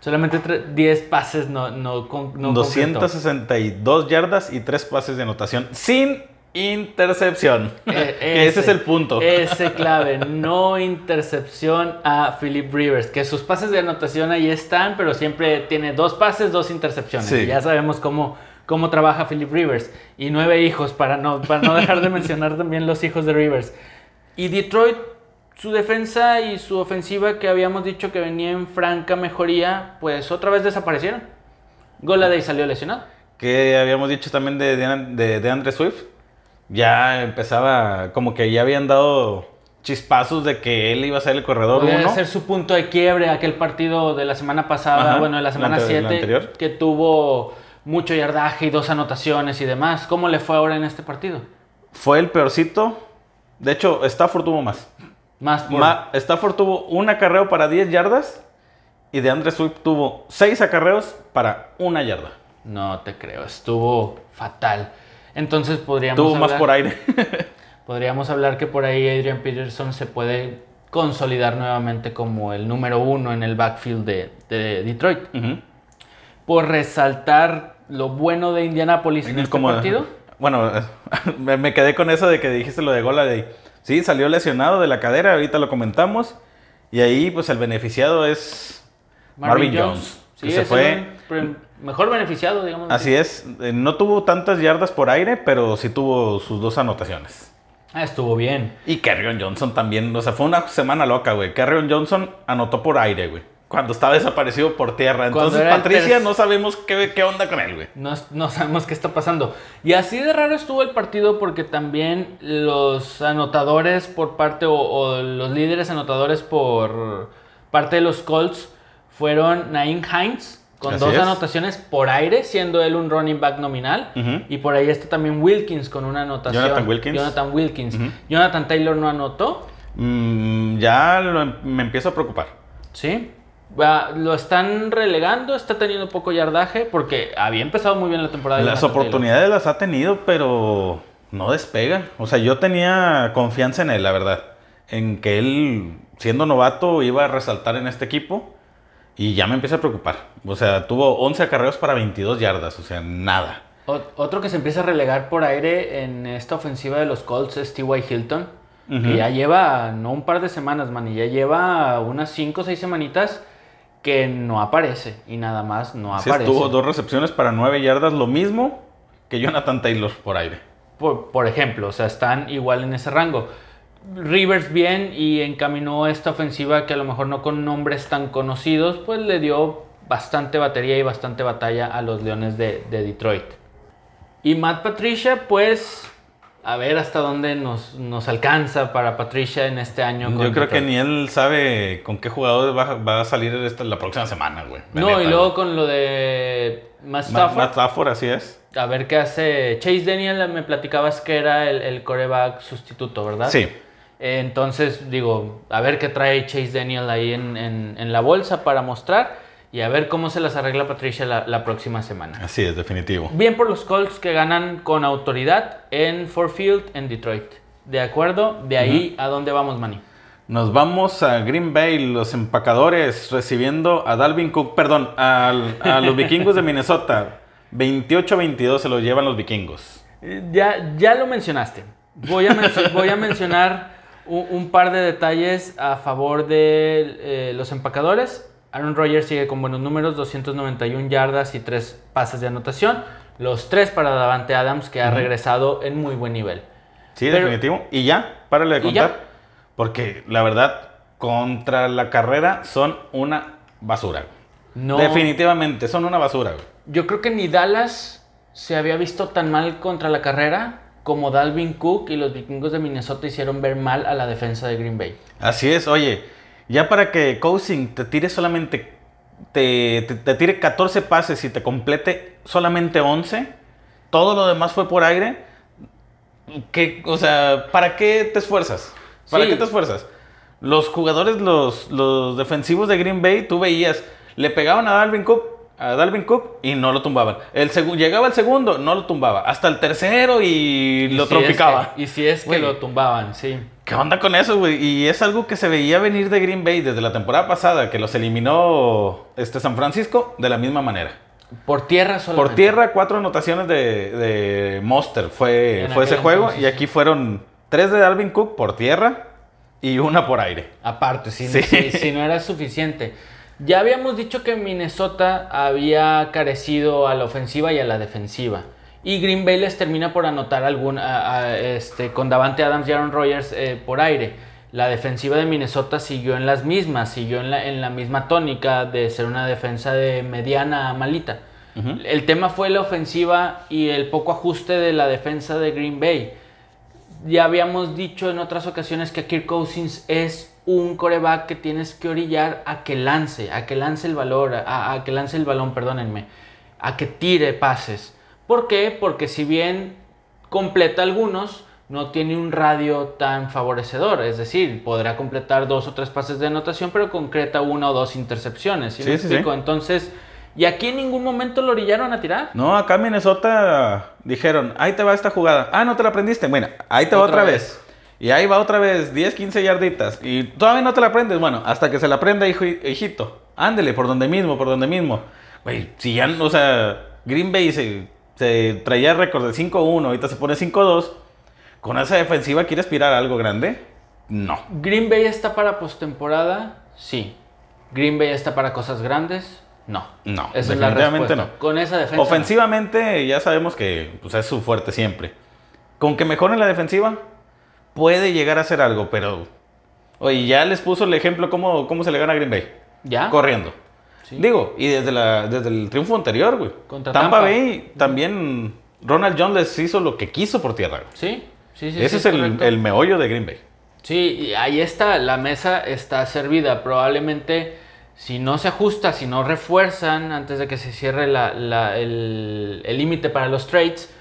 Solamente tre- 10 pases no, no, no completó. 262 yardas y 3 pases de anotación sin intercepción. Eh, que ese es el punto. Ese clave, no intercepción a Philip Rivers. Que sus pases de anotación ahí están, pero siempre tiene dos pases, dos intercepciones. Sí. Ya sabemos cómo, cómo trabaja Philip Rivers. Y nueve hijos, para no, para no dejar de mencionar también los hijos de Rivers. Y Detroit, su defensa y su ofensiva que habíamos dicho que venía en franca mejoría, pues otra vez desaparecieron. Goladay salió lesionado. que habíamos dicho también de, de, de Andre Swift. Ya empezaba, como que ya habían dado chispazos de que él iba a ser el corredor Podría 1. ser su punto de quiebre aquel partido de la semana pasada, Ajá, bueno, de la semana la ante- la 7, anterior. que tuvo mucho yardaje y dos anotaciones y demás. ¿Cómo le fue ahora en este partido? Fue el peorcito. De hecho, Stafford tuvo más. Más por... Ma- Stafford tuvo un acarreo para 10 yardas y de Andre Swift tuvo 6 acarreos para una yarda. No te creo, estuvo fatal. Entonces podríamos Tuvo más por aire. Podríamos hablar que por ahí Adrian Peterson se puede consolidar nuevamente como el número uno en el backfield de, de Detroit. Por resaltar lo bueno de Indianapolis en este Como- partido. Bueno, me, me quedé con eso de que dijiste lo de Goladay. Sí, salió lesionado de la cadera, ahorita lo comentamos. Y ahí, pues el beneficiado es Marvin, Jones. Sí, que se es fue. Mejor beneficiado, digamos. Así es, eh, no tuvo tantas yardas por aire, pero sí tuvo sus dos anotaciones. Ah, estuvo bien. Y Carrion Johnson también, o sea, fue una semana loca, güey. Carrion Johnson anotó por aire, güey. Cuando estaba desaparecido por tierra. Entonces, Patricia, no sabemos qué, qué onda con él, güey. No, no sabemos qué está pasando. Y así de raro estuvo el partido porque también los anotadores por parte, o, o los líderes anotadores por parte de los Colts fueron Naim Hines con Así dos es. anotaciones por aire, siendo él un running back nominal. Y por ahí está también Wilkins con una anotación. Jonathan Wilkins. Jonathan Wilkins. Jonathan Taylor no anotó. Mm, ya lo em- me empiezo a preocupar. Sí. Lo están relegando, está teniendo poco yardaje porque había empezado muy bien la temporada. de Las Jonathan Taylor. oportunidades las ha tenido, pero no despega. O sea, yo tenía confianza en él, la verdad. En que él, siendo novato, iba a resaltar en este equipo. Y ya me empieza a preocupar. O sea, tuvo 11 acarreos para 22 yardas. O sea, nada. Ot- Otro que se empieza a relegar por aire en esta ofensiva de los Colts es T.Y. Hilton. Que ya lleva, no un par de semanas, man, y ya lleva unas 5 o 6 semanitas que no aparece. Y nada más no Sí, aparece. tuvo dos recepciones para 9 yardas, lo mismo que Jonathan Taylor por aire. Por, por ejemplo, o sea, están igual en ese rango. Rivers bien y encaminó esta ofensiva que a lo mejor no con nombres tan conocidos, pues le dio bastante batería y bastante batalla a los Leones de, de Detroit. Y Matt Patricia, pues a ver hasta dónde nos, nos alcanza para Patricia en este año. Yo creo que ni él sabe con qué jugadores va, va a salir esta, la próxima semana, güey. No, neta, y luego güey. con lo de Matt Matt Stafford. Matt Stafford, así es. A ver qué hace. Chase Daniel, me platicabas que era el, el coreback sustituto, ¿verdad? Sí. Entonces, digo, a ver qué trae Chase Daniel ahí en, en- en la bolsa para mostrar y a ver cómo se las arregla Patricia la, la próxima semana. Así es, definitivo. Bien por los Colts que ganan con autoridad en Ford Field en Detroit. ¿De acuerdo? De ahí a dónde vamos, Manny. Nos vamos a Green Bay, los empacadores, recibiendo a Dalvin Cook, perdón, al- a, los vikingos de Minnesota. 28-22 se los llevan los vikingos. Eh, Ya, ya lo mencionaste. Voy a, voy a mencionar un, un par de detalles a favor de eh, los empacadores. Aaron Rodgers sigue con buenos números, 291 yardas y 3 pases de anotación. Los 3 para Davante Adams, que ha regresado en muy buen nivel. Sí, Pero- definitivo. Y ya, párale de contar. Porque la verdad, contra la carrera son una basura. No, Definitivamente, son una basura. Yo creo que ni Dallas se había visto tan mal contra la carrera como Dalvin Cook y los vikingos de Minnesota hicieron ver mal a la defensa de Green Bay. Así es, oye, ya para que Cousing te tire solamente, te, te- te tire 14 pases y te complete solamente 11, todo lo demás fue por aire, ¿qué, o sea, ¿para qué te esfuerzas? ¿Para Sí. qué te esfuerzas? Los jugadores, los, los defensivos de Green Bay, tú veías, le pegaban a Dalvin Cook, a Dalvin Cook y no lo tumbaban. El llegaba el segundo, no lo tumbaba. Hasta el tercero y, lo si es que- y si es que lo tumbaban, sí. ¿Qué onda con eso, güey? Y es algo que se veía venir de Green Bay desde la temporada pasada, que los eliminó este San Francisco de la misma manera. Por tierra solamente. Por tierra, cuatro anotaciones de, de Monster fue, fue ese juego. entonces, y aquí fueron tres de Dalvin Cook por tierra y una por aire. Aparte, si, Sí. si- si no era suficiente. Ya habíamos dicho que Minnesota había carecido a la ofensiva y a la defensiva. Y Green Bay les termina por anotar algún, a- a- este, con Davante Adams y Aaron Rodgers eh, por aire. La defensiva de Minnesota siguió en las mismas, siguió en la, en la misma tónica de ser una defensa de mediana a malita. El tema fue la ofensiva y el poco ajuste de la defensa de Green Bay. Ya habíamos dicho en otras ocasiones que Kirk Cousins es un coreback que tienes que orillar a que lance, a que lance el valor, a, a que lance el balón, perdónenme, a que tire pases. ¿Por qué? Porque si bien completa algunos, no tiene un radio tan favorecedor. Es decir, podrá completar dos o tres pases de anotación, pero concreta una o dos intercepciones. ¿sí, Sí, me sí, explico? sí. Entonces, ¿y aquí en ningún momento lo orillaron a tirar? No, acá en Minnesota dijeron, ahí te va esta jugada. Ah, no te la aprendiste. Bueno, ahí te va Otra otra vez. vez. Y ahí va otra vez, 10, 15 yarditas. Y todavía no te la aprendes. Bueno, hasta que se la aprenda, hijo, hijito. Ándele, por donde mismo, por donde mismo. Güey, si ya, o sea, Green Bay se, se traía récord de 5-1, ahorita se pone 5-2. ¿Con esa defensiva quiere aspirar a algo grande? No. ¿Green Bay está para postemporada? Sí. ¿Green Bay está para cosas grandes? No. No, Esa es la no. Con esa defensa. Ofensivamente, ya sabemos que pues, es su fuerte siempre. Con que mejoren la defensiva, puede llegar a hacer algo, pero. Oye, ya les puso el ejemplo cómo, cómo se le gana a Green Bay. ¿Ya? Corriendo. Sí. Digo, y desde, la, desde el triunfo anterior, güey. Contra Tampa, Tampa. Bay también. Ronald Jones les hizo lo que quiso por tierra. güey. Sí, sí, sí. Ese sí, es el, el meollo de Green Bay. Sí, y ahí está, la mesa está servida. Probablemente, si no se ajusta, si no refuerzan antes de que se cierre la- la- el el límite para los trades,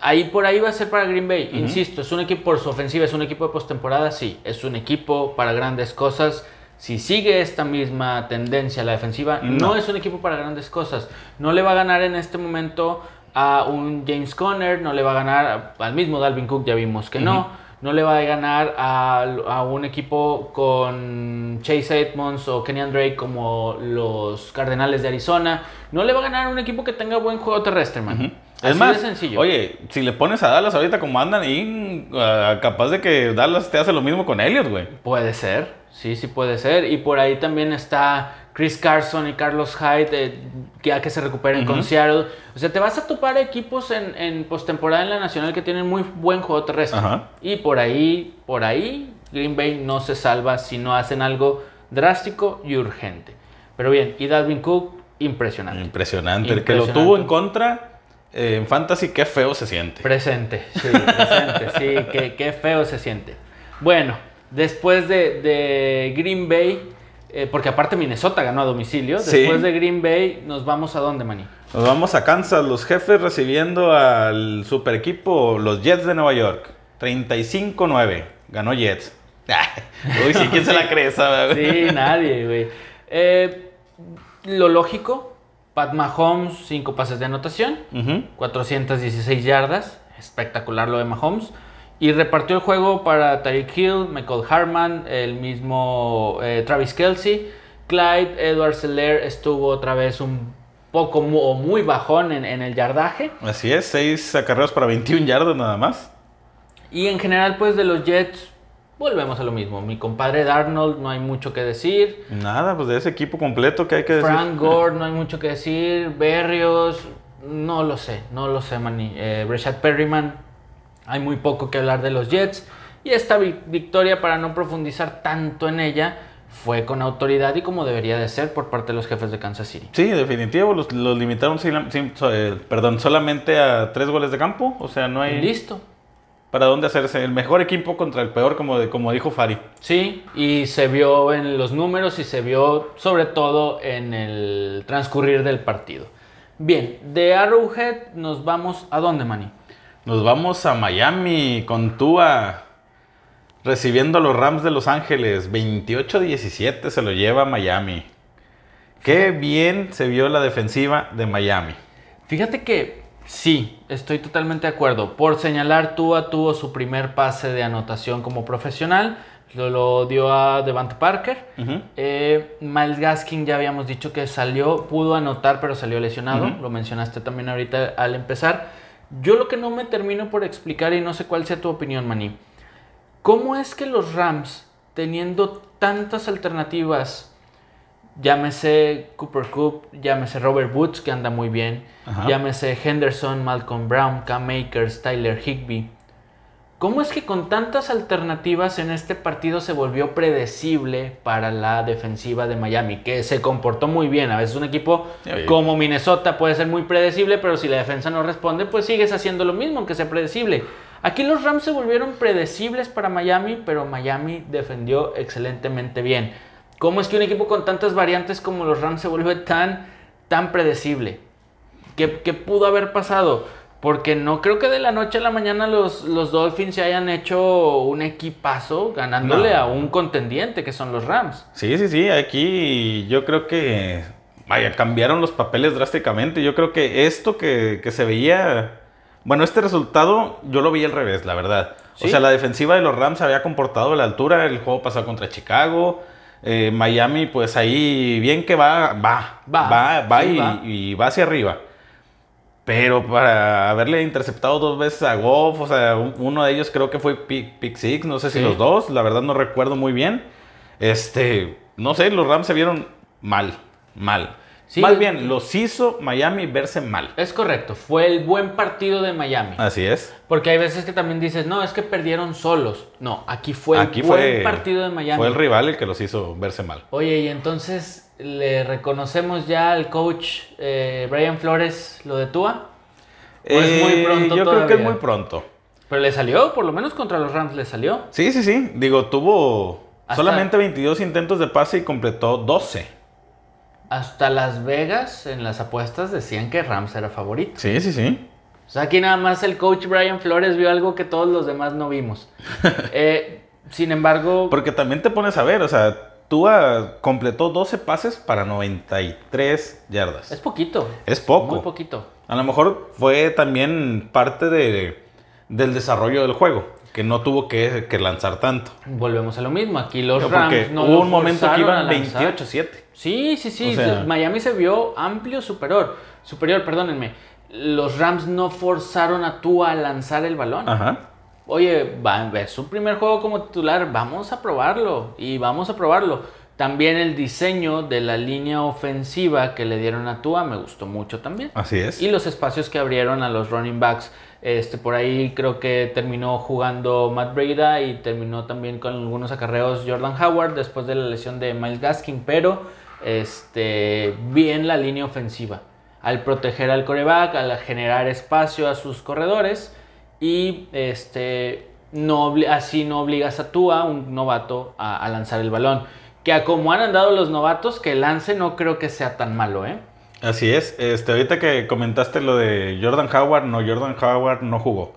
ahí por ahí va a ser para Green Bay. Insisto, es un equipo por su ofensiva, es un equipo de postemporada, sí. Es un equipo para grandes cosas. Si sigue esta misma tendencia la defensiva, no. No. es un equipo para grandes cosas. No le va a ganar en este momento a un James Conner, no le va a ganar al mismo Dalvin Cook, ya vimos que no. No le va a ganar a, a un equipo con Chase Edmonds o Kenyan Drake como los Cardenales de Arizona. No le va a ganar a un equipo que tenga buen juego terrestre, man. Es más, de sencillo. oye, si le pones a Dallas ahorita como andan ahí, ah, capaz de que Dallas te hace lo mismo con Elliot, güey. Puede ser, sí, sí puede ser. Y por ahí también está Chris Carson y Carlos Hyde, eh, que ya que se recuperen con Seattle. O sea, te vas a topar equipos en, en postemporada en la Nacional que tienen muy buen juego terrestre. Ajá. Y por ahí, por ahí, Green Bay no se salva si no hacen algo drástico y urgente. Pero bien, y Dalvin Cook, impresionante. Impresionante. El que lo tuvo en contra eh, en Fantasy, qué feo se siente. Presente, sí, presente, sí, qué, qué feo se siente. Bueno, después de, de Green Bay, eh, porque aparte Minnesota ganó a domicilio, Sí. después de Green Bay, ¿nos vamos a dónde, Manny? Nos vamos a Kansas, los jefes recibiendo al super equipo, los Jets de Nueva York. 35-9. Ganó Jets. Uy, sí, ¿quién se la cree esa? Sí, nadie, güey. Eh, lo lógico, Pat Mahomes, 5 pases de anotación, Ujú. 416 yardas, espectacular lo de Mahomes. Y repartió el juego para Tyreek Hill, Michael Harman, el mismo eh, Travis Kelsey. Clyde Edward Seller estuvo otra vez un poco mu- o muy bajón en, en el yardaje. Así es, 6 acarreos para 21 yardas nada más. Y en general, pues de los Jets, volvemos a lo mismo. Mi compadre Darnold, no hay mucho que decir. Nada, pues de ese equipo completo que hay que decir. Frank Gore, no hay mucho que decir. Berrios, no lo sé, no lo sé, Manny. Eh, Rashad Perryman, hay muy poco que hablar de los Jets. Y esta vi- victoria, para no profundizar tanto en ella, fue con autoridad y como debería de ser por parte de los jefes de Kansas City. Sí, definitivo, los, los limitaron sin- sin- eh, perdón, solamente a tres goles de campo. O sea, no hay Listo. Para dónde hacerse. El mejor equipo contra el peor, como, de- como dijo Fari. Sí, y se vio en los números y se vio sobre todo en el transcurrir del partido. Bien, de Arrowhead nos vamos a dónde, Manny? Nos vamos a Miami con Tua recibiendo a los Rams de Los Ángeles. 28-17 se lo lleva Miami. Qué bien se vio la defensiva de Miami. Fíjate que sí, estoy totalmente de acuerdo. Por señalar, Tua tuvo su primer pase de anotación como profesional. Lo, lo dio a Devante Parker. Ujú. Eh, Miles Gaskin ya habíamos dicho que salió, pudo anotar, pero salió lesionado. Lo mencionaste también ahorita al empezar. Yo lo que no me termino por explicar y no sé cuál sea tu opinión, Maní. ¿Cómo es que los Rams, teniendo tantas alternativas, llámese Cooper Cup, llámese Robert Woods, que anda muy bien, Ajá. llámese Henderson, Malcolm Brown, Cam Akers, Tyler Higbee, ¿Cómo es que con tantas alternativas en este partido se volvió predecible para la defensiva de Miami? Que se comportó muy bien. A veces un equipo como Minnesota puede ser muy predecible, pero si la defensa no responde, pues sigues haciendo lo mismo, aunque sea predecible. Aquí los Rams se volvieron predecibles para Miami, pero Miami defendió excelentemente bien. ¿Cómo es que un equipo con tantas variantes como los Rams se vuelve tan, tan predecible? ¿Qué, qué pudo haber pasado? Porque no creo que de la noche a la mañana los, los Dolphins se hayan hecho un equipazo ganándole No. a un contendiente que son los Rams. Sí, sí, sí, aquí yo creo que, vaya, cambiaron los papeles drásticamente. Yo creo que esto que, que se veía, bueno, este resultado yo lo vi al revés, la verdad. ¿Sí? O sea, la defensiva de los Rams se había comportado a la altura, el juego pasado contra Chicago. Eh, Miami, pues ahí bien que va, va, Va, va, va, sí, y, va. y va hacia arriba. Pero para haberle interceptado dos veces a Goff, o sea, un- uno de ellos creo que fue pick, pick six, no sé si los dos, la verdad no recuerdo muy bien. Este, no sé, los Rams se vieron mal, mal. Sí. Más bien, los hizo Miami verse mal. Es correcto, fue el buen partido de Miami. Así es. Porque hay veces que también dices, no, es que perdieron solos. No, aquí fue Aquí el fue, buen partido de Miami. fue el rival el que los hizo verse mal. Oye, y entonces le reconocemos ya al coach eh, Brian Flores lo de Tua. ¿O es muy Eh, pronto Yo creo que es muy pronto. Pero le salió, por lo menos contra los Rams le salió. Sí, sí, sí. Digo, tuvo Hasta- solamente 22 intentos de pase y completó 12. Hasta Las Vegas en las apuestas decían que Rams era favorito. Sí, sí, sí. O sea, aquí nada más el coach Brian Flores vio algo que todos los demás no vimos. Eh, sin embargo, Porque también te pones a ver, o sea, Tua completó 12 pases para 93 yardas. es poquito. Es poco. Muy poquito. A lo mejor fue también parte de, del desarrollo del juego, que no tuvo que, que lanzar tanto. Volvemos a lo mismo. Aquí los Rams no hubo un momento que iban lanzar. 28-7. Sí, sí, sí. O sea- Miami se vio amplio superior. Superior, perdónenme. Los Rams no forzaron a Tua a lanzar el balón. Ajá. Oye, va, es su primer juego como titular, vamos a probarlo y vamos a probarlo. También el diseño de la línea ofensiva que le dieron a Tua me gustó mucho también. Así es. Y los espacios que abrieron a los running backs. Este, por ahí creo que terminó jugando Matt Breda y terminó también con algunos acarreos Jordan Howard después de la lesión de Miles Gaskin. Pero este, bien la línea ofensiva. Al proteger al coreback, al generar espacio a sus corredores. Y este, no, así no obligas a Tua, un novato, a, a lanzar el balón. Que a como han andado los novatos, que lance no creo que sea tan malo, ¿eh? Así es. Este, ahorita que comentaste lo de Jordan Howard, no, Jordan Howard no jugó.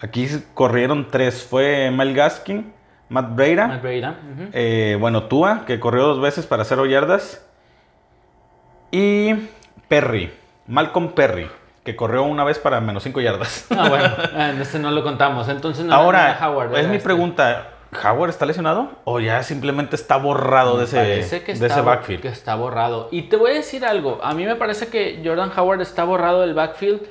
Aquí corrieron tres. Fue Mel Gaskin, Matt Breida, Matt Breida, eh, bueno, Tua, que corrió dos veces para cero yardas. Y Perry, Malcolm Perry, que corrió una vez para menos cinco yardas. Ah, bueno, este no lo contamos. Entonces no Ahora, era Howard. es era mi este. pregunta. ¿Howard está lesionado? ¿O ya simplemente está borrado de ese, que de está, ese backfield? que está borrado. Y te voy a decir algo. A mí me parece que Jordan Howard está borrado del backfield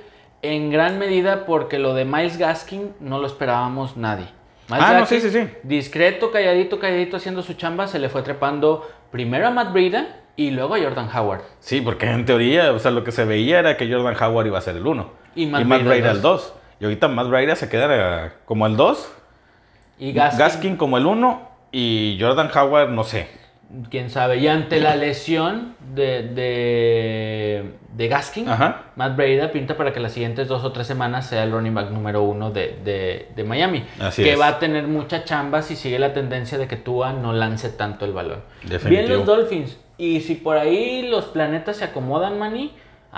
en gran medida porque lo de Miles Gaskin no lo esperábamos nadie. Miles Ah, no, sí, sí, sí. Discreto, calladito, calladito haciendo su chamba, se le fue trepando primero a Matt Breida y luego a Jordan Howard. Sí, porque en teoría, o sea, lo que se veía era que Jordan Howard iba a ser el 1. Y Y Matt Matt, Breida Breida el el 2. Y ahorita Matt Breida se queda como el 2. Y Gaskin. Gaskin, como el 1. Y Jordan Howard, no sé. quién sabe. Y ante la lesión de, de, de Gaskin, Ajá. Matt Breida pinta para que las siguientes dos o tres semanas sea el running back número uno de, de- de Miami. Así que es. va a tener mucha chamba si sigue la tendencia de que Tua no lance tanto el balón. Bien los Dolphins. Y si por ahí los planetas se acomodan, Manny,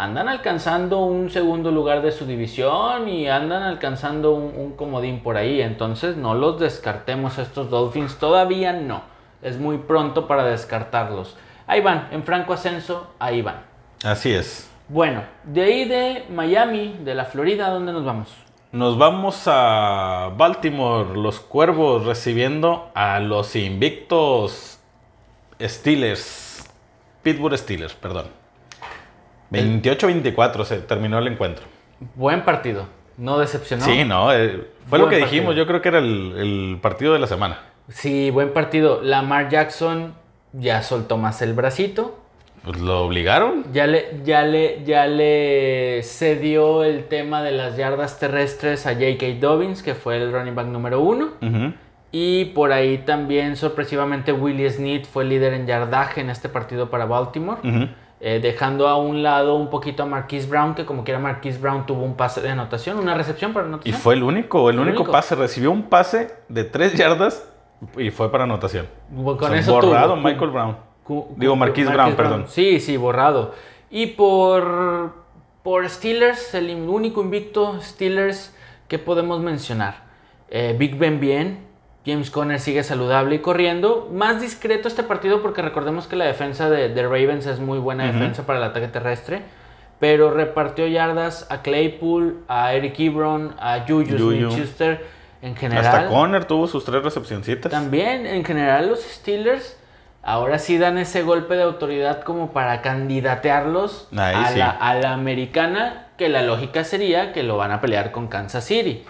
andan alcanzando un segundo lugar de su división y andan alcanzando un, un comodín por ahí. Entonces no los descartemos estos Dolphins. Todavía no. Es muy pronto para descartarlos. Ahí van, en franco ascenso, ahí van. Así es. Bueno, de ahí de Miami, de la Florida, ¿a dónde nos vamos? Nos vamos a Baltimore, los cuervos recibiendo a los invictos Steelers. Pittsburgh Steelers, perdón. 28-24 se terminó el encuentro. Buen partido, no decepcionó. Sí, no, eh, fue Buen lo que partido. dijimos. Yo creo que era el, el partido de la semana. Sí, buen partido. Lamar Jackson ya soltó más el bracito. Pues lo obligaron. Ya le, ya le, ya le cedió el tema de las yardas terrestres a J.K. Dobbins, que fue el running back número uno. Ujú. Y por ahí también, sorpresivamente, Willie Snead fue líder en yardaje en este partido para Baltimore. Ujú. Eh, dejando a un lado un poquito a Marquise Brown, que como quiera Marquise Brown tuvo un pase de anotación, una recepción para Y anotación. fue el único, el, El único, único. pase. Recibió un pase de 3 yardas y fue para anotación. Con O sea, eso borrado tuvo- Michael Brown. Cu- Digo, Marquise Brown, perdón. Sí, sí, borrado. Y por, por Steelers, el único invicto Steelers que podemos mencionar. Eh, Big Ben bien, James Conner sigue saludable y corriendo. Más discreto este partido porque recordemos que la defensa de, de Ravens es muy buena defensa para el ataque terrestre. Pero repartió yardas a Claypool, a Eric Ebron, a Juju. Smith-Schuster. En general, Hasta Conner tuvo sus tres recepcioncitas. también, en general, los Steelers ahora sí dan ese golpe de autoridad como para candidatearlos a, sí. la, a la americana, que la lógica sería que lo van a pelear con Kansas City.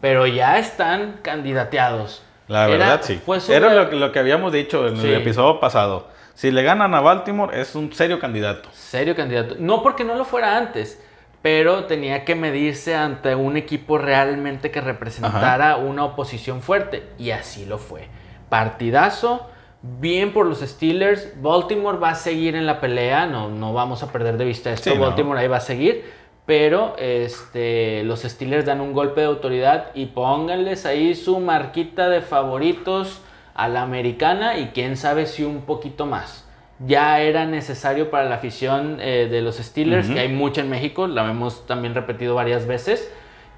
Pero ya están candidateados. La Era- verdad, sí. fue Era lo, que- lo que habíamos dicho en Sí. el episodio pasado. Si le ganan a Baltimore, es un serio candidato. Serio candidato. No porque no lo fuera antes, pero tenía que medirse ante un equipo realmente que representara una oposición fuerte. Y así lo fue. Partidazo, bien por los Steelers. Baltimore va a seguir en la pelea, no, no vamos a perder de vista esto. Sí, no. Baltimore ahí va a seguir. Pero este, los Steelers dan un golpe de autoridad y pónganles ahí su marquita de favoritos a la americana y quién sabe si un poquito más. Ya era necesario para la afición eh, de los Steelers, que hay mucha en México, la hemos también repetido varias veces.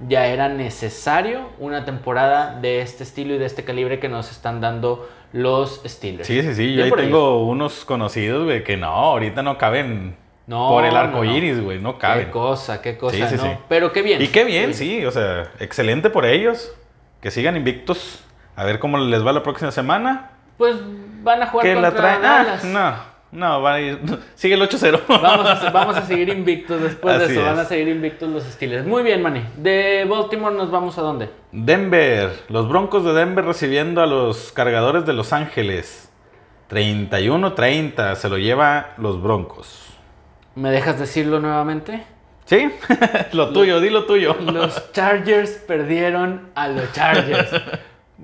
Ya era necesario una temporada de este estilo y de este calibre que nos están dando los Steelers. Sí, sí, sí. Yo ahí tengo unos conocidos, güey, que no, ahorita no caben No, por el arco no. iris, güey, no Qué caben. cosa, qué cosa, Sí, sí, ¿no? sí. Pero qué bien. Y qué bien, sí, o sea, excelente por ellos. Que sigan invictos. A ver cómo les va la próxima semana. Pues van a jugar Que la contra traen. Ah, Dallas. no, no, va a ir. Sigue el 8-0. Vamos a, vamos a seguir invictos después de eso. Van a seguir invictos los Steelers. Muy bien, Manny. De Baltimore nos vamos a dónde? Denver, los Broncos de Denver recibiendo a los cargadores de Los Ángeles. 31-30 se lo lleva los Broncos. ¿Me dejas decirlo nuevamente? ¿Sí? lo tuyo, di lo tuyo. Los Chargers perdieron a los Chargers.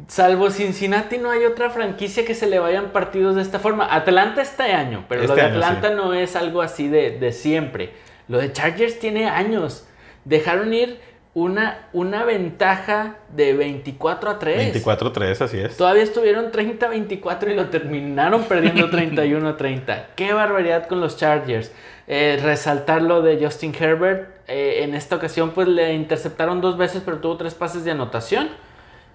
Salvo Cincinnati, no hay otra franquicia que se le vayan partidos de esta forma. Atlanta este año, pero lo Este de año, Atlanta sí. no es algo así de, de siempre. Lo de Chargers tiene años. Dejaron ir una, una ventaja de 24 a 3. 24-3, así es. Todavía estuvieron 30-24 y lo terminaron perdiendo 31-30. Qué barbaridad con los Chargers. Eh, resaltar lo de Justin Herbert. eh, en esta ocasión pues le interceptaron dos veces pero tuvo tres pases de anotación.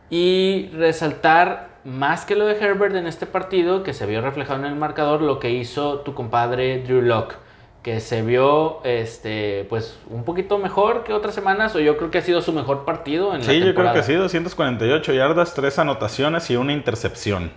Y resaltar más que lo de Herbert en este partido, que se vio reflejado en el marcador, lo que hizo tu compadre Drew Locke. Que se vio este, pues un poquito mejor que otras semanas, o yo creo que ha sido su mejor partido en la Sí, yo creo que sí, 248 yardas, 3 anotaciones y una intercepción.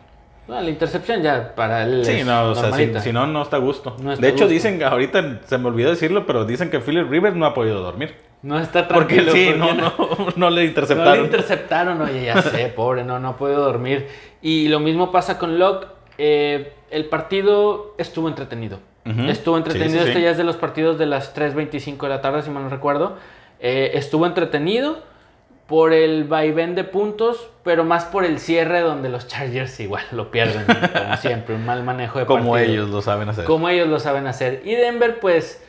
No, la intercepción ya para él Sí, no, o sea, si, no, no está a gusto. No está de hecho, gusto. dicen ahorita, se me olvidó decirlo, pero dicen que Philip Rivers no ha podido dormir. No está Porque tranquilo. sí, porque no, no, no, no le no interceptaron. le interceptaron, oye, ya sé, pobre, no, no puede dormir. Y lo mismo pasa con Locke. Eh, el partido estuvo entretenido. Ujú. Estuvo entretenido. Sí, sí, este sí. ya es de los partidos de las 3.25 de la tarde, si mal no recuerdo. Eh, estuvo entretenido por el vaivén de puntos, pero más por el cierre donde los Chargers igual lo pierden, como siempre, un mal manejo de como partido. ellos lo saben hacer. como ellos lo saben hacer. Y Denver, pues,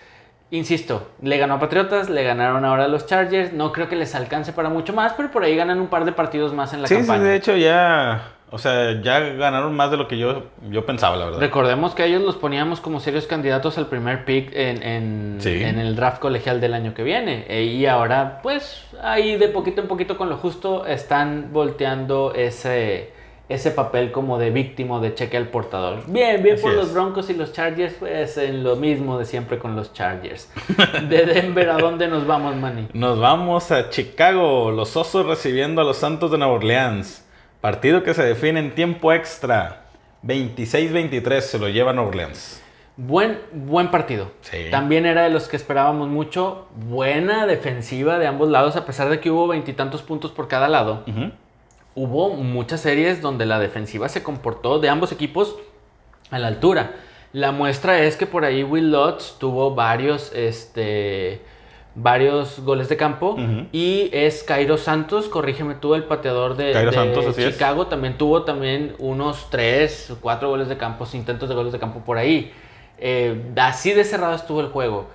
insisto, le ganó a Patriotas, le ganaron ahora a los Chargers. No creo que les alcance para mucho más, pero por ahí ganan un par de partidos más en la Sí, sí, campaña. de hecho ya, o sea, ya ganaron más de lo que yo, yo pensaba, la verdad. Recordemos que ellos los poníamos como serios candidatos al primer pick en, en- Sí. en el draft colegial del año que viene. E- y ahora, pues, ahí de poquito en poquito con lo justo están volteando ese, ese papel como de víctima de cheque al portador. Bien, bien Así por es. los Broncos y los Chargers, pues en lo mismo de siempre con los Chargers. De Denver, ¿a dónde nos vamos, Manny? Nos vamos a Chicago, los Osos recibiendo a los Santos de Nueva Orleans. Partido que se define en tiempo extra. 26-23 se lo lleva Nueva Orleans. Buen, buen partido. Sí. También era de los que esperábamos mucho. Buena defensiva de ambos lados, a pesar de que hubo veintitantos puntos por cada lado. Hubo muchas series donde la defensiva se comportó de ambos equipos a la altura. La muestra es que por ahí Will Lutz tuvo varios, este, varios goles de campo. Y es Cairo Santos, corrígeme tú, el pateador de, Santos. Chicago. También tuvo también unos 3, 4 goles de campo, intentos de goles de campo por ahí. Eh, así de cerrado estuvo el juego.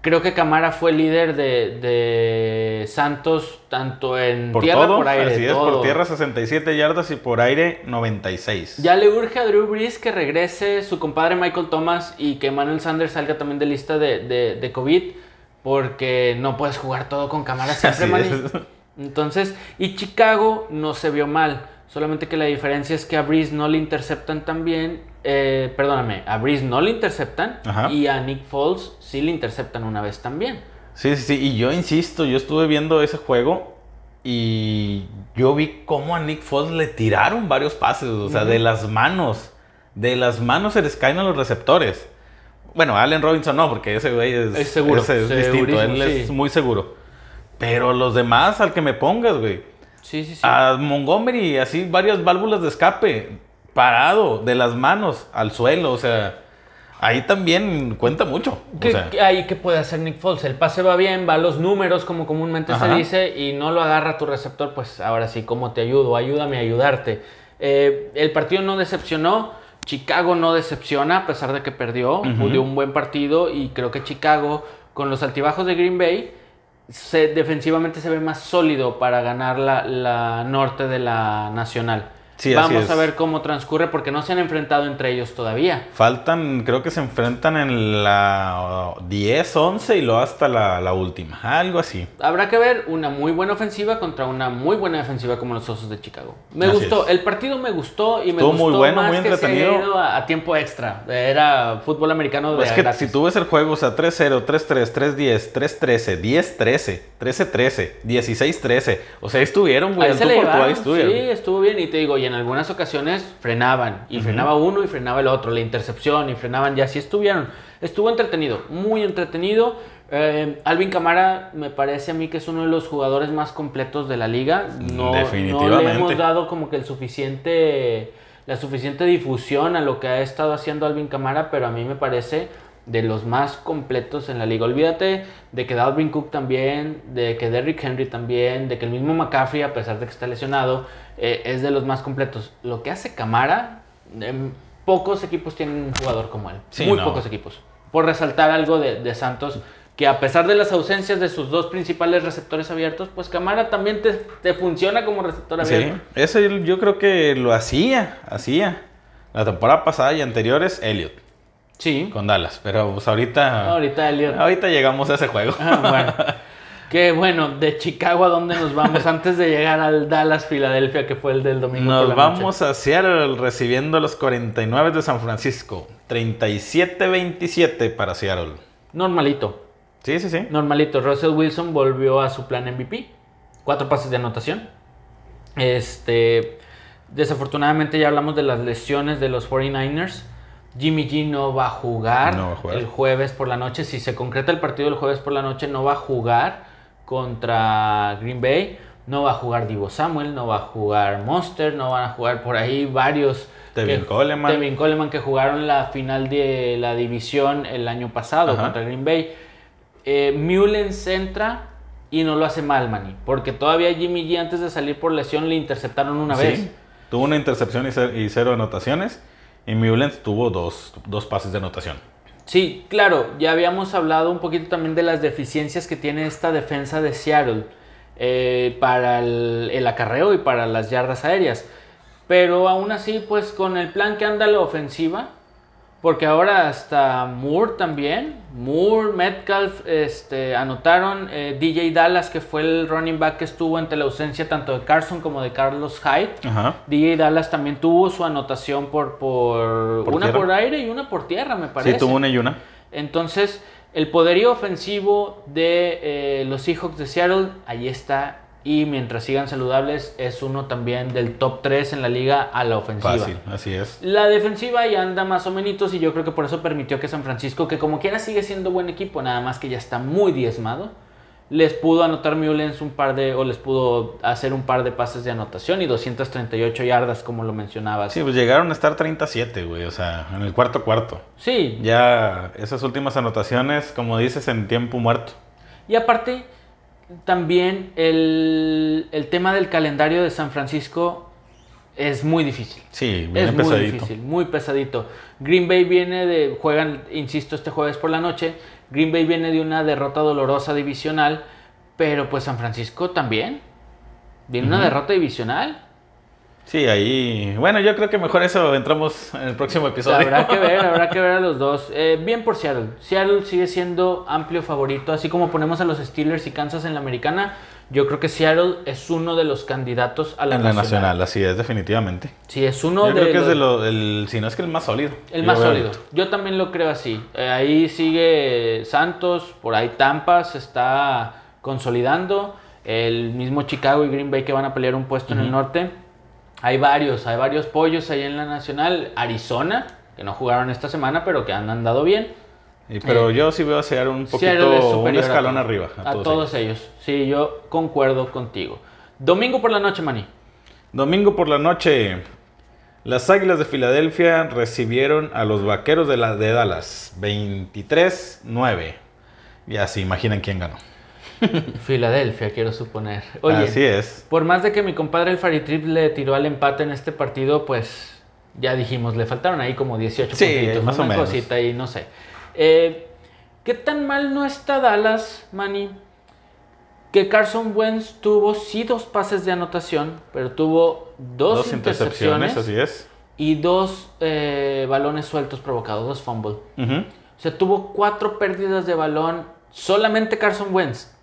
Creo que Camara fue líder de, de Santos tanto en Por tierra todo, por aire. así es, todo. por tierra 67 yardas y por aire 96. Ya le urge a Drew Brees que regrese su compadre Michael Thomas y que Manuel Sanders salga también de lista de, de- de COVID porque no puedes jugar todo con Camara siempre. Entonces, y Chicago no se vio mal, solamente que la diferencia es que a Breeze no le interceptan tan bien, eh, perdóname, a Breeze no le interceptan Ajá. y a Nick Foles sí le interceptan una vez también. Sí, sí, sí, y yo insisto, yo estuve viendo ese juego y yo vi cómo a Nick Foles le tiraron varios pases, o sea, de las manos, de las manos se les caen a los receptores. Bueno, Allen Robinson no, porque ese güey es, Es seguro, ese es distinto, él es muy seguro. Pero los demás, al que me pongas, güey. Sí, sí, sí. A Montgomery, así varias válvulas de escape, parado, de las manos al suelo, o sea, ahí también cuenta mucho. O ¿Qué, sea, ahí qué puede hacer Nick Foles? El pase va bien, va a los números como comúnmente se dice y no lo agarra tu receptor, pues ahora sí, ¿cómo te ayudo? Ayúdame a ayudarte. Eh, el partido no decepcionó, Chicago no decepciona a pesar de que perdió, dio un buen partido y creo que Chicago con los altibajos de Green Bay se, defensivamente se ve más sólido para ganar la, la norte de la nacional. Sí, Vamos a ver cómo transcurre porque no se han enfrentado entre ellos todavía. Faltan, creo que se enfrentan en la 10, 11 y luego hasta la, la última. Algo así. Habrá que ver una muy buena ofensiva contra una muy buena defensiva como los Osos de Chicago. Me Así gustó, es. el partido me gustó y me Estuvo gustó muy bueno, más muy que se haya entretenido. ido a, a tiempo extra. Era fútbol americano de Pues es que gratis. si tú ves el juego, o sea, 3-0, 3-3, 3-10, 3-13, 10-13, 13-13, 16-13. O sea, estuvieron, güey. Ahí se le estuvieron. sí, estuvo bien. Y te digo, y en algunas ocasiones frenaban. Y frenaba uno y frenaba el otro. La intercepción y frenaban. Y así estuvieron. Estuvo entretenido, muy entretenido. Eh, Alvin Camara me parece a mí que es uno de los jugadores más completos de la liga. No, no le Definitivamente. hemos dado como que el suficiente, la suficiente difusión a lo que ha estado haciendo Alvin Camara, pero a mí me parece de los más completos en la liga. Olvídate de que Dalvin Cook también, de que Derrick Henry también, de que el mismo McCaffrey, a pesar de que está lesionado, eh, es de los más completos. Lo que hace Camara, em, pocos equipos tienen un jugador como él. Sí, Muy no. pocos equipos. Por resaltar algo de, de Santos, que a pesar de las ausencias de sus dos principales receptores abiertos, pues Camara también te, te funciona como receptor Sí, abierto. eso yo- yo creo que lo hacía, hacía. La temporada pasada y anteriores, Elliot, Sí. con Dallas. Pero pues ahorita, Ahorita Elliot. ahorita llegamos a ese juego. Ah, bueno. Que bueno, de Chicago a dónde nos vamos antes de llegar al Dallas Filadelfia que fue el del domingo. por Nos la vamos a Seattle recibiendo los 49 de San Francisco. 37-27 para Seattle. Normalito, Sí, sí, sí. normalito. Russell Wilson volvió a su plan MVP. Cuatro pases de anotación. Este, desafortunadamente ya hablamos de las lesiones de los 49ers. Jimmy G no va a jugar, No va a jugar. el jueves por la noche. Si se concreta el partido el jueves por la noche, no va a jugar contra Green Bay. No va a jugar Divo Samuel, no va a jugar Monster, no van a jugar por ahí varios. Tevin que- Coleman. Tevin Coleman que jugaron la final de la división el año pasado Ajá. contra Green Bay. Eh, Mullens entra y no lo hace mal, Manny. Porque todavía Jimmy G antes de salir por lesión le interceptaron una Sí. vez. Tuvo una intercepción y cero, y cero anotaciones. Y tuvo dos, dos pases de anotación. Sí, claro, ya habíamos hablado un poquito también de las deficiencias que tiene esta defensa de Seattle eh, para el, el acarreo y para las yardas aéreas. Pero aún así, pues con el plan que anda la ofensiva, porque ahora hasta Moore también, Moore, Metcalf, este, anotaron eh, DJ Dallas, que fue el running back que estuvo ante la ausencia tanto de Carson como de Carlos Hyde. Ajá. DJ Dallas también tuvo su anotación por, por, Por una tierra. por aire y una por tierra, me parece. Sí, tuvo una y una. Entonces, el poderío ofensivo de eh, los Seahawks de Seattle, ahí está. Y mientras sigan saludables, es uno también del top 3 en la liga a la ofensiva. Fácil, así es. La defensiva ya anda más o menos y yo creo que por eso permitió que San Francisco, que como quiera sigue siendo buen equipo, nada más que ya está muy diezmado, les pudo anotar Mullens un par de, o les pudo hacer un par de pases de anotación y 238 yardas, como lo mencionabas. Sí, pues llegaron a estar 37, güey. O sea, en el cuarto cuarto. sí, Ya esas últimas anotaciones, como dices, en tiempo muerto. Y aparte, también el, el tema del calendario de San Francisco es muy difícil. Sí, viene es muy difícil, muy pesadito. Green Bay viene de, juegan, insisto, este jueves por la noche. Green Bay viene de una derrota dolorosa divisional, pero pues San Francisco también. Viene una derrota divisional. Sí, ahí. Bueno, yo creo que mejor eso entramos en el próximo episodio. Habrá que ver, habrá que ver a los dos. Eh, bien por Seattle. Seattle sigue siendo amplio favorito, así como ponemos a los Steelers y Kansas en la americana. Yo creo que Seattle es uno de los candidatos a la, en la nacional. nacional, así es, definitivamente. Sí, es uno yo de creo que es los- de lo, el, si no es que el más sólido. El Yo más sólido. Yo también lo creo así. Eh, ahí sigue Santos, por ahí Tampa se está consolidando. El mismo Chicago y Green Bay que van a pelear un puesto en el norte. Hay varios, hay varios pollos ahí en la nacional. Arizona, que no jugaron esta semana, pero que han andado bien. Y- pero Eh, yo sí veo a Seattle un Seattle poquito, es un superior a escalón todos. arriba. A, todos, ellos. Sí, yo concuerdo contigo. Domingo por la noche, Mani. Domingo por la noche, las Águilas de Filadelfia recibieron a los Vaqueros de, la, de Dallas 23-9. Ya se imaginan quién ganó. Filadelfia, quiero suponer. Oye, Así es. Por más de que mi compadre el Faritrip le tiró al empate en este partido, pues ya dijimos, le faltaron ahí como 18 Sí, puntitos, más una o menos. cosita y no sé. Eh, ¿Qué tan mal no está Dallas, Manny? Que Carson Wentz tuvo sí dos pases de anotación, pero tuvo dos, Dos intercepciones, intercepciones, así es. y dos eh, balones sueltos provocados, dos fumbles. Ujú. O sea, tuvo cuatro pérdidas de balón solamente Carson Wentz.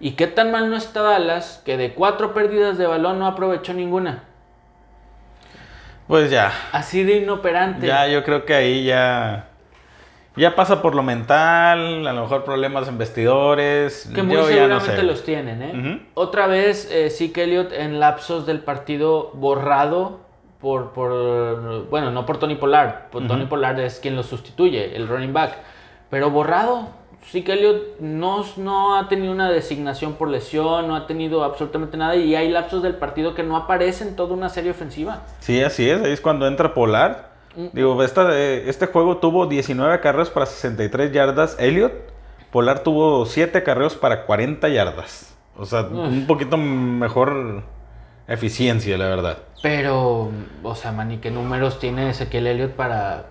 ¿Y qué tan mal no está Dallas que de cuatro pérdidas de balón no aprovechó ninguna? Pues ya, Así de inoperante. ya yo creo que ahí ya, ya pasa por lo mental, a lo mejor problemas en vestidores. que muy yo ya no seguramente sé. los tienen, ¿eh? Otra vez, eh, Zeke Elliott en lapsos del partido borrado por, por bueno, no por Tony Pollard. Por Tony Pollard es quien lo sustituye, el running back. Pero borrado. Zeke Elliott no, no ha tenido una designación por lesión, no ha tenido absolutamente nada. Y hay lapsos del partido que no aparecen en toda una serie ofensiva. Sí, así es, ahí es cuando entra Polar. Mm. Digo, esta, este juego tuvo 19 carreos para 63 yardas. Elliot, Polar tuvo 7 carreos para 40 yardas. O sea, un poquito mejor eficiencia, la verdad. Pero, o sea, Manny, ¿qué números tiene Ezequiel Elliott para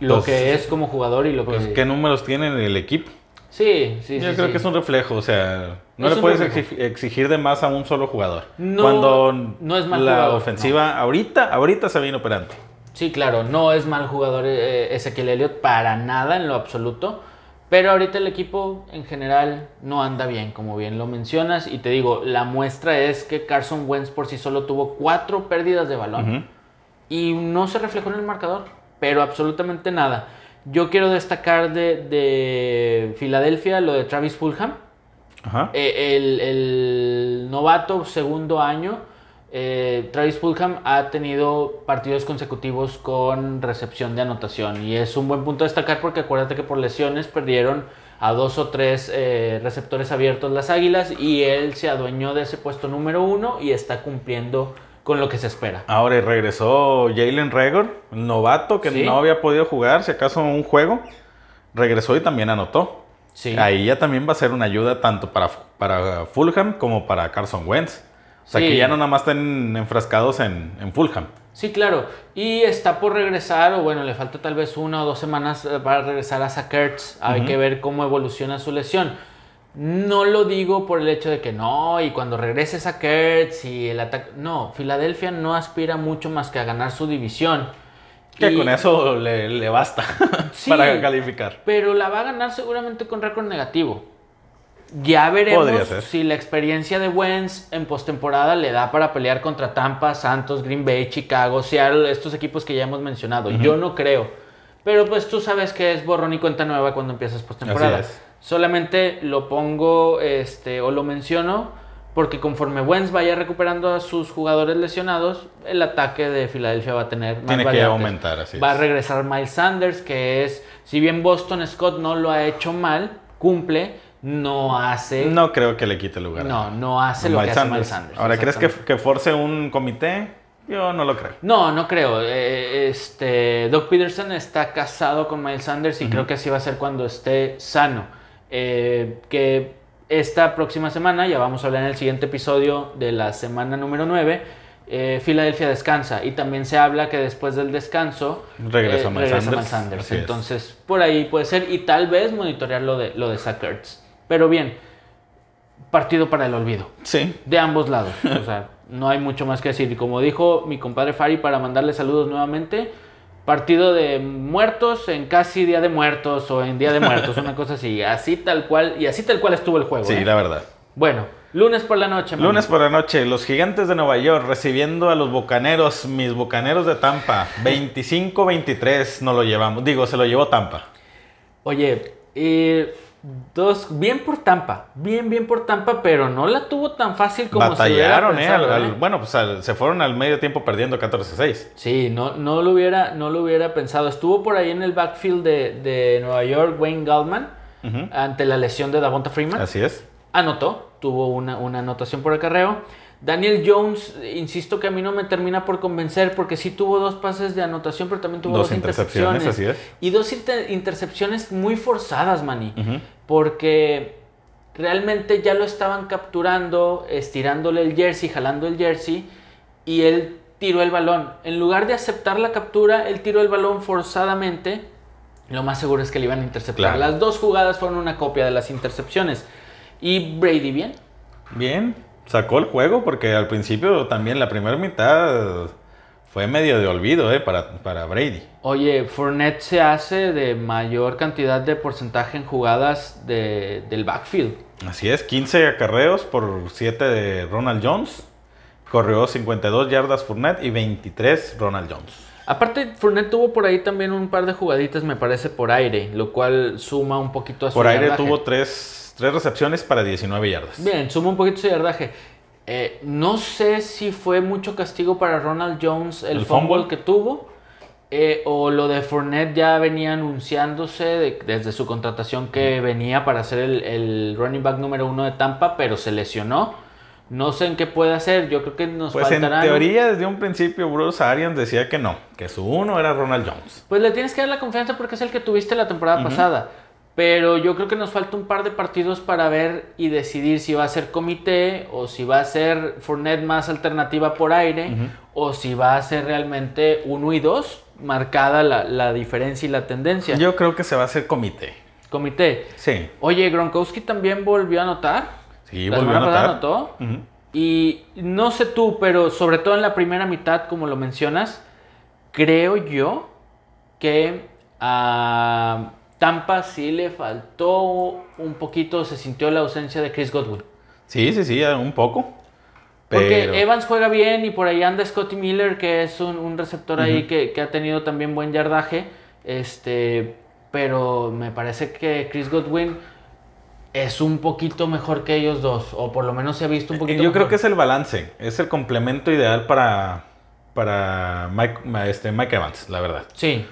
lo Pues, que es como jugador y lo Pues, que... ¿qué números tiene el equipo? Sí, sí, Yo sí, creo sí. que es un reflejo, o sea, no Es le puedes reflejo. exigir de más a un solo jugador. No, Cuando no es mal la jugador, ofensiva ahorita, ahorita se viene operante. Sí, claro, no es mal jugador eh, Ezequiel Elliott para nada en lo absoluto. Pero ahorita el equipo en general no anda bien, como bien lo mencionas. Y te digo, la muestra es que Carson Wentz por sí solo tuvo cuatro pérdidas de balón. Y no se reflejó en el marcador, pero absolutamente nada. Yo quiero destacar de, de Filadelfia lo de Travis Fulham, Ajá. Eh, el, el novato segundo año. eh, Travis Fulham ha tenido partidos consecutivos con recepción de anotación y es un buen punto a destacar porque acuérdate que por lesiones perdieron a dos o tres eh, receptores abiertos las Águilas y él se adueñó de ese puesto número uno y está cumpliendo con lo que se espera. Ahora y regresó Jalen Rager, el novato que Sí. no había podido jugar, si acaso un juego. Regresó y también anotó. Sí. Ahí ya también va a ser una ayuda tanto para, para Fulham como para Carson Wentz. O sea Sí. que ya no nada más estén enfrascados en, en Fulham. Sí, claro. Y está por regresar, o bueno, le falta tal vez una o dos semanas eh, para regresar a Sakertz. Hay que ver cómo evoluciona su lesión. No lo digo por el hecho de que no, y cuando regrese Sakertz y el ataque. No, Filadelfia no aspira mucho más que a ganar su división. Que Y- con eso le, le basta Sí. para calificar. Pero la va a ganar seguramente con récord negativo. Ya veremos si la experiencia de Wentz en postemporada le da para pelear contra Tampa, Santos, Green Bay, Chicago, Seattle, estos equipos que ya hemos mencionado. Yo no creo. Pero pues tú sabes que es borrón y cuenta nueva cuando empiezas postemporada. Así es. Solamente lo pongo este, o lo menciono porque conforme Wentz vaya recuperando a sus jugadores lesionados, el ataque de Filadelfia va a tener más Tiene que aumentar, así Va a es. regresar Miles Sanders, que es, si bien Boston Scott no lo ha hecho mal, cumple, no hace, no, No creo que le quite lugar. no, hace lo que Miles hace Sanders. Miles Sanders. Ahora, ¿crees que, que force un comité? Yo no lo creo. No, no creo. Eh, este, Doug Peterson está casado con Miles Sanders y creo que así va a ser cuando esté sano. Eh, que esta próxima semana, ya vamos a hablar en el siguiente episodio de la semana número 9, eh, Filadelfia descansa y también se habla que después del descanso Regresa eh, regresa Sanders. Sanders. Así es. Entonces, por ahí puede ser y tal vez monitorear lo de, lo de Zach Ertz. Pero bien, partido para el olvido Sí. de ambos lados. O sea, no hay mucho más que decir. Y como dijo mi compadre Fari, para mandarle saludos nuevamente, partido de muertos en casi día de muertos o en día de muertos, una cosa así. Así tal cual, y así tal cual estuvo el juego. Sí, ¿eh? la verdad. Bueno, lunes por la noche. Lunes por la noche, los gigantes de Nueva York recibiendo a los bucaneros, mis bucaneros de Tampa. 25-23 nos lo llevamos. Digo, se lo llevó Tampa. Oye, eh, dos, bien por Tampa, bien, bien por Tampa, pero no la tuvo tan fácil como se Batallaron, ¿eh? pensado, Al- ¿eh? al- bueno, pues al- se fueron al medio tiempo perdiendo 14-6. Sí, no, no, lo hubiera, no lo hubiera pensado. Estuvo por ahí en el backfield de, de Nueva York, Wayne Gallman, Ujú. ante la lesión de Davonta Freeman. Así es. Anotó, tuvo una, una anotación por acarreo. Daniel Jones, insisto que a mí no me termina por convencer porque sí tuvo dos pases de anotación, pero también tuvo Dos dos, intercepciones, intercepciones. así es. Y dos inter- intercepciones muy forzadas, Manny. Porque realmente ya lo estaban capturando, estirándole el jersey, jalando el jersey, y él tiró el balón. En lugar de aceptar la captura, él tiró el balón forzadamente. Lo más seguro es que le iban a interceptar. Claro. Las dos jugadas fueron una copia de las intercepciones. Y Brady bien. Bien, sacó el juego porque al principio también la primera mitad fue medio de olvido ¿eh? para, para Brady. Oye, Fournette se hace de mayor cantidad de porcentaje en jugadas de- del backfield. Así es, 15 acarreos por 7 de Ronald Jones. Corrió 52 yardas Fournette y 23 Ronald Jones. Aparte, Fournette tuvo por ahí también un par de jugaditas, me parece, por aire, lo cual suma un poquito a su Por aire yardaje. tuvo 3, recepciones para 19 yardas. Bien, suma un poquito su yardaje. Eh, no sé si fue mucho castigo para Ronald Jones el, ¿El fumble, fumble? que tuvo. eh, o lo de Fournette ya venía anunciándose de- desde su contratación que venía para ser el, el running back número uno de Tampa, pero se lesionó. No sé en qué puede hacer. Yo creo que nos Pues en teoría desde un principio Bruce Arians decía que no, que su uno era Ronald Jones. Pues le tienes que dar la confianza porque es el que tuviste la temporada pasada. Pero yo creo que nos falta un par de partidos para ver y decidir si va a ser comité o si va a ser Fournette más alternativa por aire o si va a ser realmente uno y dos marcada la, la diferencia y la tendencia. Yo creo que se va a hacer comité. Comité. Sí, Oye, Gronkowski también volvió a anotar. sí, la volvió a anotar. anotó. Y no sé tú, pero sobre todo en la primera mitad, como lo mencionas, creo yo que a Tampa sí le faltó un poquito, se sintió la ausencia de Chris Godwin. Sí, sí, sí, un poco. Porque Pero- Evans juega bien y por ahí anda Scotty Miller, que es un, un receptor ahí que, que ha tenido también buen yardaje. Este, pero me parece que Chris Godwin es un poquito mejor que ellos dos, o por lo menos se ha visto un poquito Yo creo que es el balance, es el complemento ideal para, para Mike, este, Mike Evans, la verdad. Sí,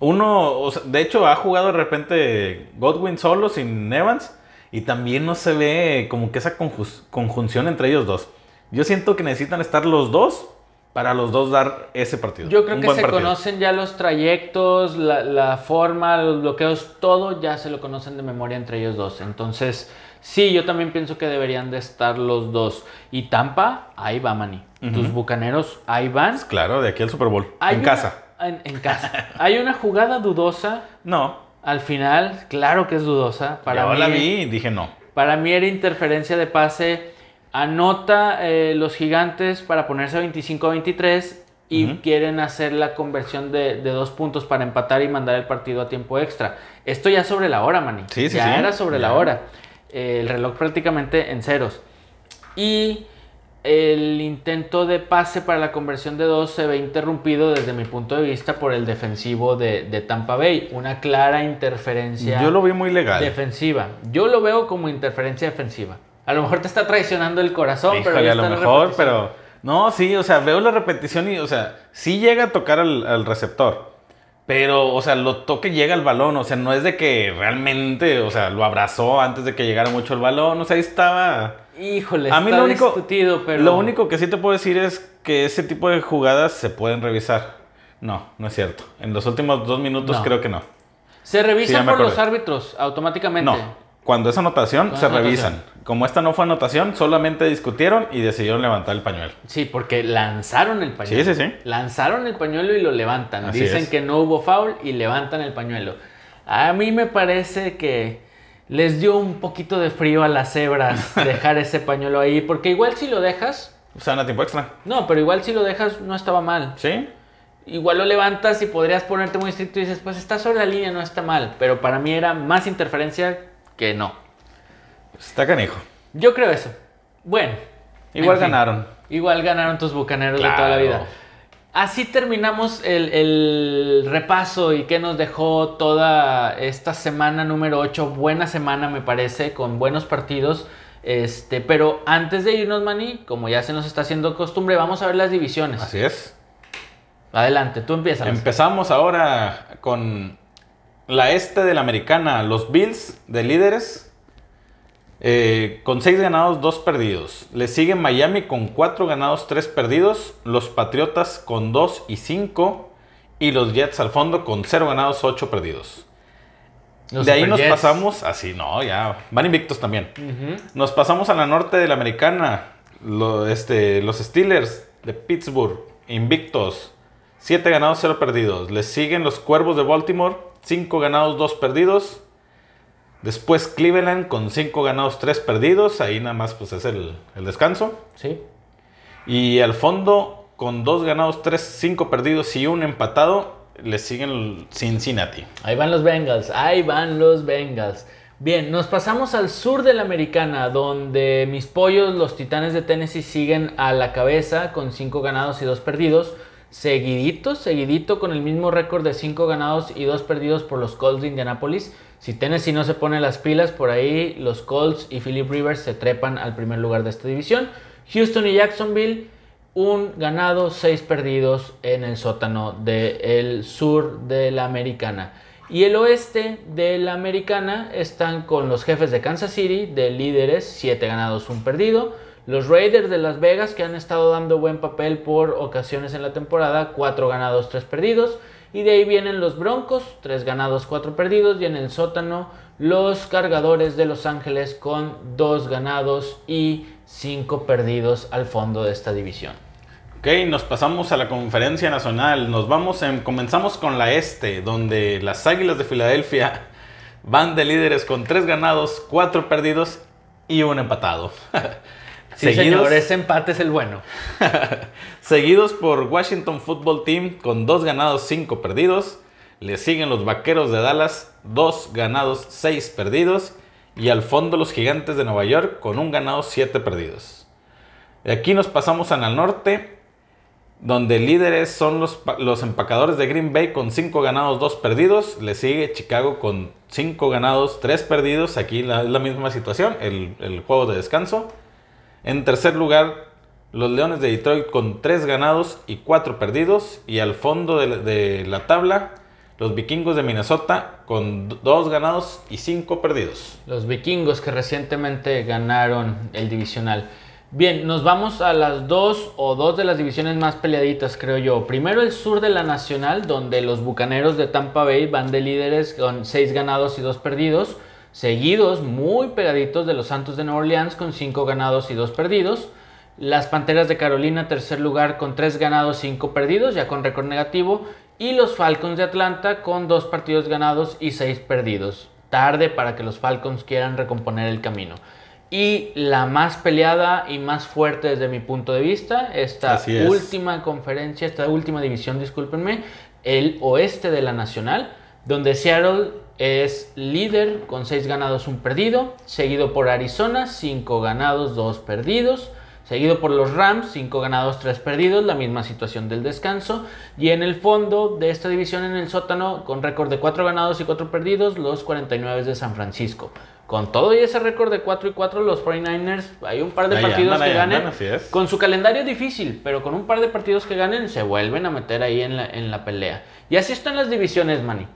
Uno, o sea, de hecho, ha jugado de repente Godwin solo, sin Evans, y también no se ve como que esa conjunción entre ellos dos. Yo siento que necesitan estar los dos para los dos dar ese partido. Yo creo que se partido. conocen ya los trayectos, la, la forma, los bloqueos, todo ya se lo conocen de memoria entre ellos dos. Entonces, sí, yo también pienso que deberían de estar los dos. Y Tampa, ahí va, Manny. Tus bucaneros, ahí van. Claro, de aquí al Super Bowl. Hay en una- casa. En, en casa. Hay una jugada dudosa No, al final, claro que es dudosa. Para yo mí, la vi y dije no. Para mí era interferencia de pase. Anota eh, los gigantes para ponerse a 25-23 y quieren hacer la conversión de, de dos puntos para empatar y mandar el partido a tiempo extra. Esto ya sobre la hora, Manny. Sí, sí, ya sí. era sobre la hora. Eh, el reloj prácticamente en ceros. Y el intento de pase para la conversión de dos se ve interrumpido desde mi punto de vista por el defensivo de, de Tampa Bay. Una clara interferencia Yo lo vi muy legal. defensiva. Yo lo veo como interferencia defensiva. A lo mejor te está traicionando el corazón, pero Híjole, a lo mejor, pero... No, sí, o sea, veo la repetición y, o sea, sí llega a tocar al, al receptor. Pero, o sea, lo toque llega al balón. O sea, no es de que realmente, o sea, lo abrazó antes de que llegara mucho el balón. O sea, ahí estaba... Híjole, A mí está lo único, discutido, pero... lo único que sí te puedo decir es que ese tipo de jugadas se pueden revisar. No, no es cierto. En los últimos dos minutos No. creo que no. Se revisan por los árbitros automáticamente. No. cuando es anotación, Cuando se es anotación. revisan. Como esta no fue anotación, solamente discutieron y decidieron levantar el pañuelo. Sí, porque lanzaron el pañuelo. Sí, sí, sí. Lanzaron el pañuelo y lo levantan. Así Dicen es. que no hubo foul y levantan el pañuelo. A mí me parece que les dio un poquito de frío a las cebras dejar ese pañuelo ahí, porque igual si lo dejas, O sea, a tiempo extra. no, pero igual si lo dejas no estaba mal. ¿Sí? Igual lo levantas y podrías ponerte muy estricto y dices, pues está sobre la línea, no está mal. Pero para mí era más interferencia que no. Está canijo. Yo creo eso. Bueno. Igual en fin. ganaron. Igual ganaron tus bucaneros de toda la vida. Así terminamos el, el repaso y que nos dejó toda esta semana número 8. Buena semana, me parece, con buenos partidos. Este, pero antes de irnos, Mani, como ya se nos está haciendo costumbre, vamos a ver las divisiones. Así es. Adelante, tú empiezas. Empezamos ahora con la este de la americana, los Bills de líderes, eh, con 6 ganados, 2 perdidos. Le sigue Miami con 4 ganados, 3 perdidos. Los Patriotas con 2 y 5. Y los Jets al fondo con 0 ganados, 8 perdidos. Los de ahí nos Superjets. pasamos, así, no, ya, van invictos también. Ujú. Nos pasamos a la norte de la americana. Lo- este, los Steelers de Pittsburgh, invictos. 7 ganados, 0 perdidos. Les siguen los Cuervos de Baltimore, 5 ganados, 2 perdidos. Después Cleveland con 5 ganados, 3 perdidos. Ahí nada más pues es el, el descanso. Sí. Y al fondo con 2 ganados, 3, 5 perdidos y un empatado. Les siguen Cincinnati. Ahí van los Bengals, ahí van los Bengals. Bien, nos pasamos al sur de la americana, donde mis pollos, los titanes de Tennessee, siguen a la cabeza con 5 ganados y 2 perdidos. Seguidito, seguidito con el mismo récord de 5 ganados y 2 perdidos por los Colts de Indianapolis. Si Tennessee no se pone las pilas, por ahí los Colts y Philip Rivers se trepan al primer lugar de esta división. Houston y Jacksonville un ganado, seis perdidos en el sótano del sur de la americana. Y el oeste de la americana están con los jefes de Kansas City, de líderes, siete ganados, un perdido. Los Raiders de Las Vegas, que han estado dando buen papel por ocasiones en la temporada, cuatro ganados, tres perdidos. Y de ahí vienen los Broncos, tres ganados, cuatro perdidos. Y en el sótano, los Cargadores de Los Ángeles con dos ganados y cinco perdidos al fondo de esta división. Ok, nos pasamos a la conferencia nacional. Nos vamos en, comenzamos con la este, donde las Águilas de Filadelfia van de líderes con 3 ganados, 4 perdidos y un empatado. Sí, señor, ese empate es el bueno. seguidos por Washington Football Team con 2 ganados, 5 perdidos. Le siguen los Vaqueros de Dallas, 2 ganados, 6 perdidos. Y al fondo los Gigantes de Nueva York con un ganado, 7 perdidos. De aquí nos pasamos al norte, donde líderes son los, los empacadores de Green Bay con 5 ganados, 2 perdidos. Le sigue Chicago con 5 ganados, 3 perdidos. Aquí la, es la misma situación, el, el juego de descanso. En tercer lugar, los Leones de Detroit con 3 ganados y 4 perdidos. Y al fondo de la, tabla, los Vikingos de Minnesota con 2 ganados y 5 perdidos. Los vikingos que recientemente ganaron el divisional. Bien, nos vamos a las dos o dos de las divisiones más peleaditas, creo yo. Primero el sur de la Nacional, donde los Bucaneros de Tampa Bay van de líderes con 6 ganados y 2 perdidos. Seguidos, muy pegaditos de los Santos de Nueva Orleans con 5 ganados y 2 perdidos. Las Panteras de Carolina, tercer lugar con 3 ganados, 5 perdidos, ya con récord negativo. Y los Falcons de Atlanta con 2 partidos ganados y 6 perdidos. Tarde para que los Falcons quieran recomponer el camino. Y la más peleada y más fuerte desde mi punto de vista, esta Así es. última conferencia, esta última división, discúlpenme, el oeste de la Nacional, donde Seattle es líder con 6 ganados, un perdido, seguido por Arizona, 5 ganados, 2 perdidos, seguido por los Rams, 5 ganados, 3 perdidos, la misma situación del descanso, y en el fondo de esta división en el sótano, con récord de 4 ganados y 4 perdidos, los 49 de San Francisco. Con todo y ese récord de 4 y 4, los 49ers, hay un par de Ahí partidos andan, que ganen. andan. Con su calendario difícil, pero con un par de partidos que ganen, se vuelven a meter ahí en la, en la pelea. Y así están las divisiones, Manny.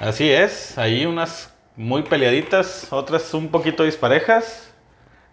Así es, ahí unas muy peleaditas, otras un poquito disparejas,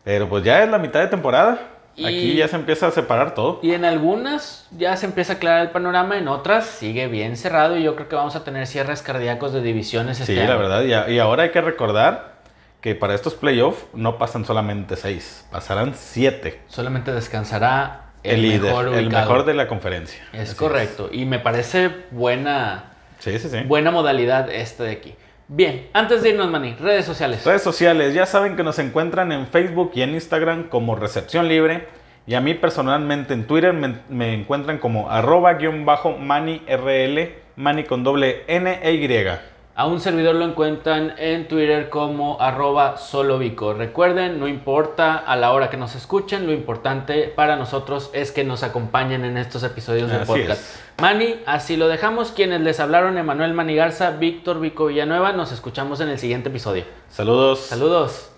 pero pues ya es la mitad de temporada. Y- Aquí ya se empieza a separar todo. Y en algunas ya se empieza a aclarar el panorama, en otras sigue bien cerrado y yo creo que vamos a tener cierres cardíacos de divisiones este Sí, año. la verdad. Y, a- y ahora hay que recordar que para estos playoffs no pasan solamente seis, pasarán siete. Solamente descansará el, El, líder, mejor el mejor de la conferencia. Es Así correcto. Y me parece buena, Sí, sí, sí. buena modalidad esta de aquí. Bien, antes de irnos, Manny, redes sociales. Redes sociales, ya saben que nos encuentran en Facebook y en Instagram como Recepción Libre. Y a mí personalmente en Twitter me, me encuentran como arroba guion bajo mani rl, mani con doble N e Y. A un servidor lo encuentran en Twitter como arroba solovico. Recuerden, no importa a la hora que nos escuchen, lo importante para nosotros es que nos acompañen en estos episodios Así podcast. es. Mani, así lo dejamos. Quienes les hablaron, Emanuel Mani Garza, Víctor Vico Villanueva. Nos escuchamos en el siguiente episodio. Saludos. Saludos.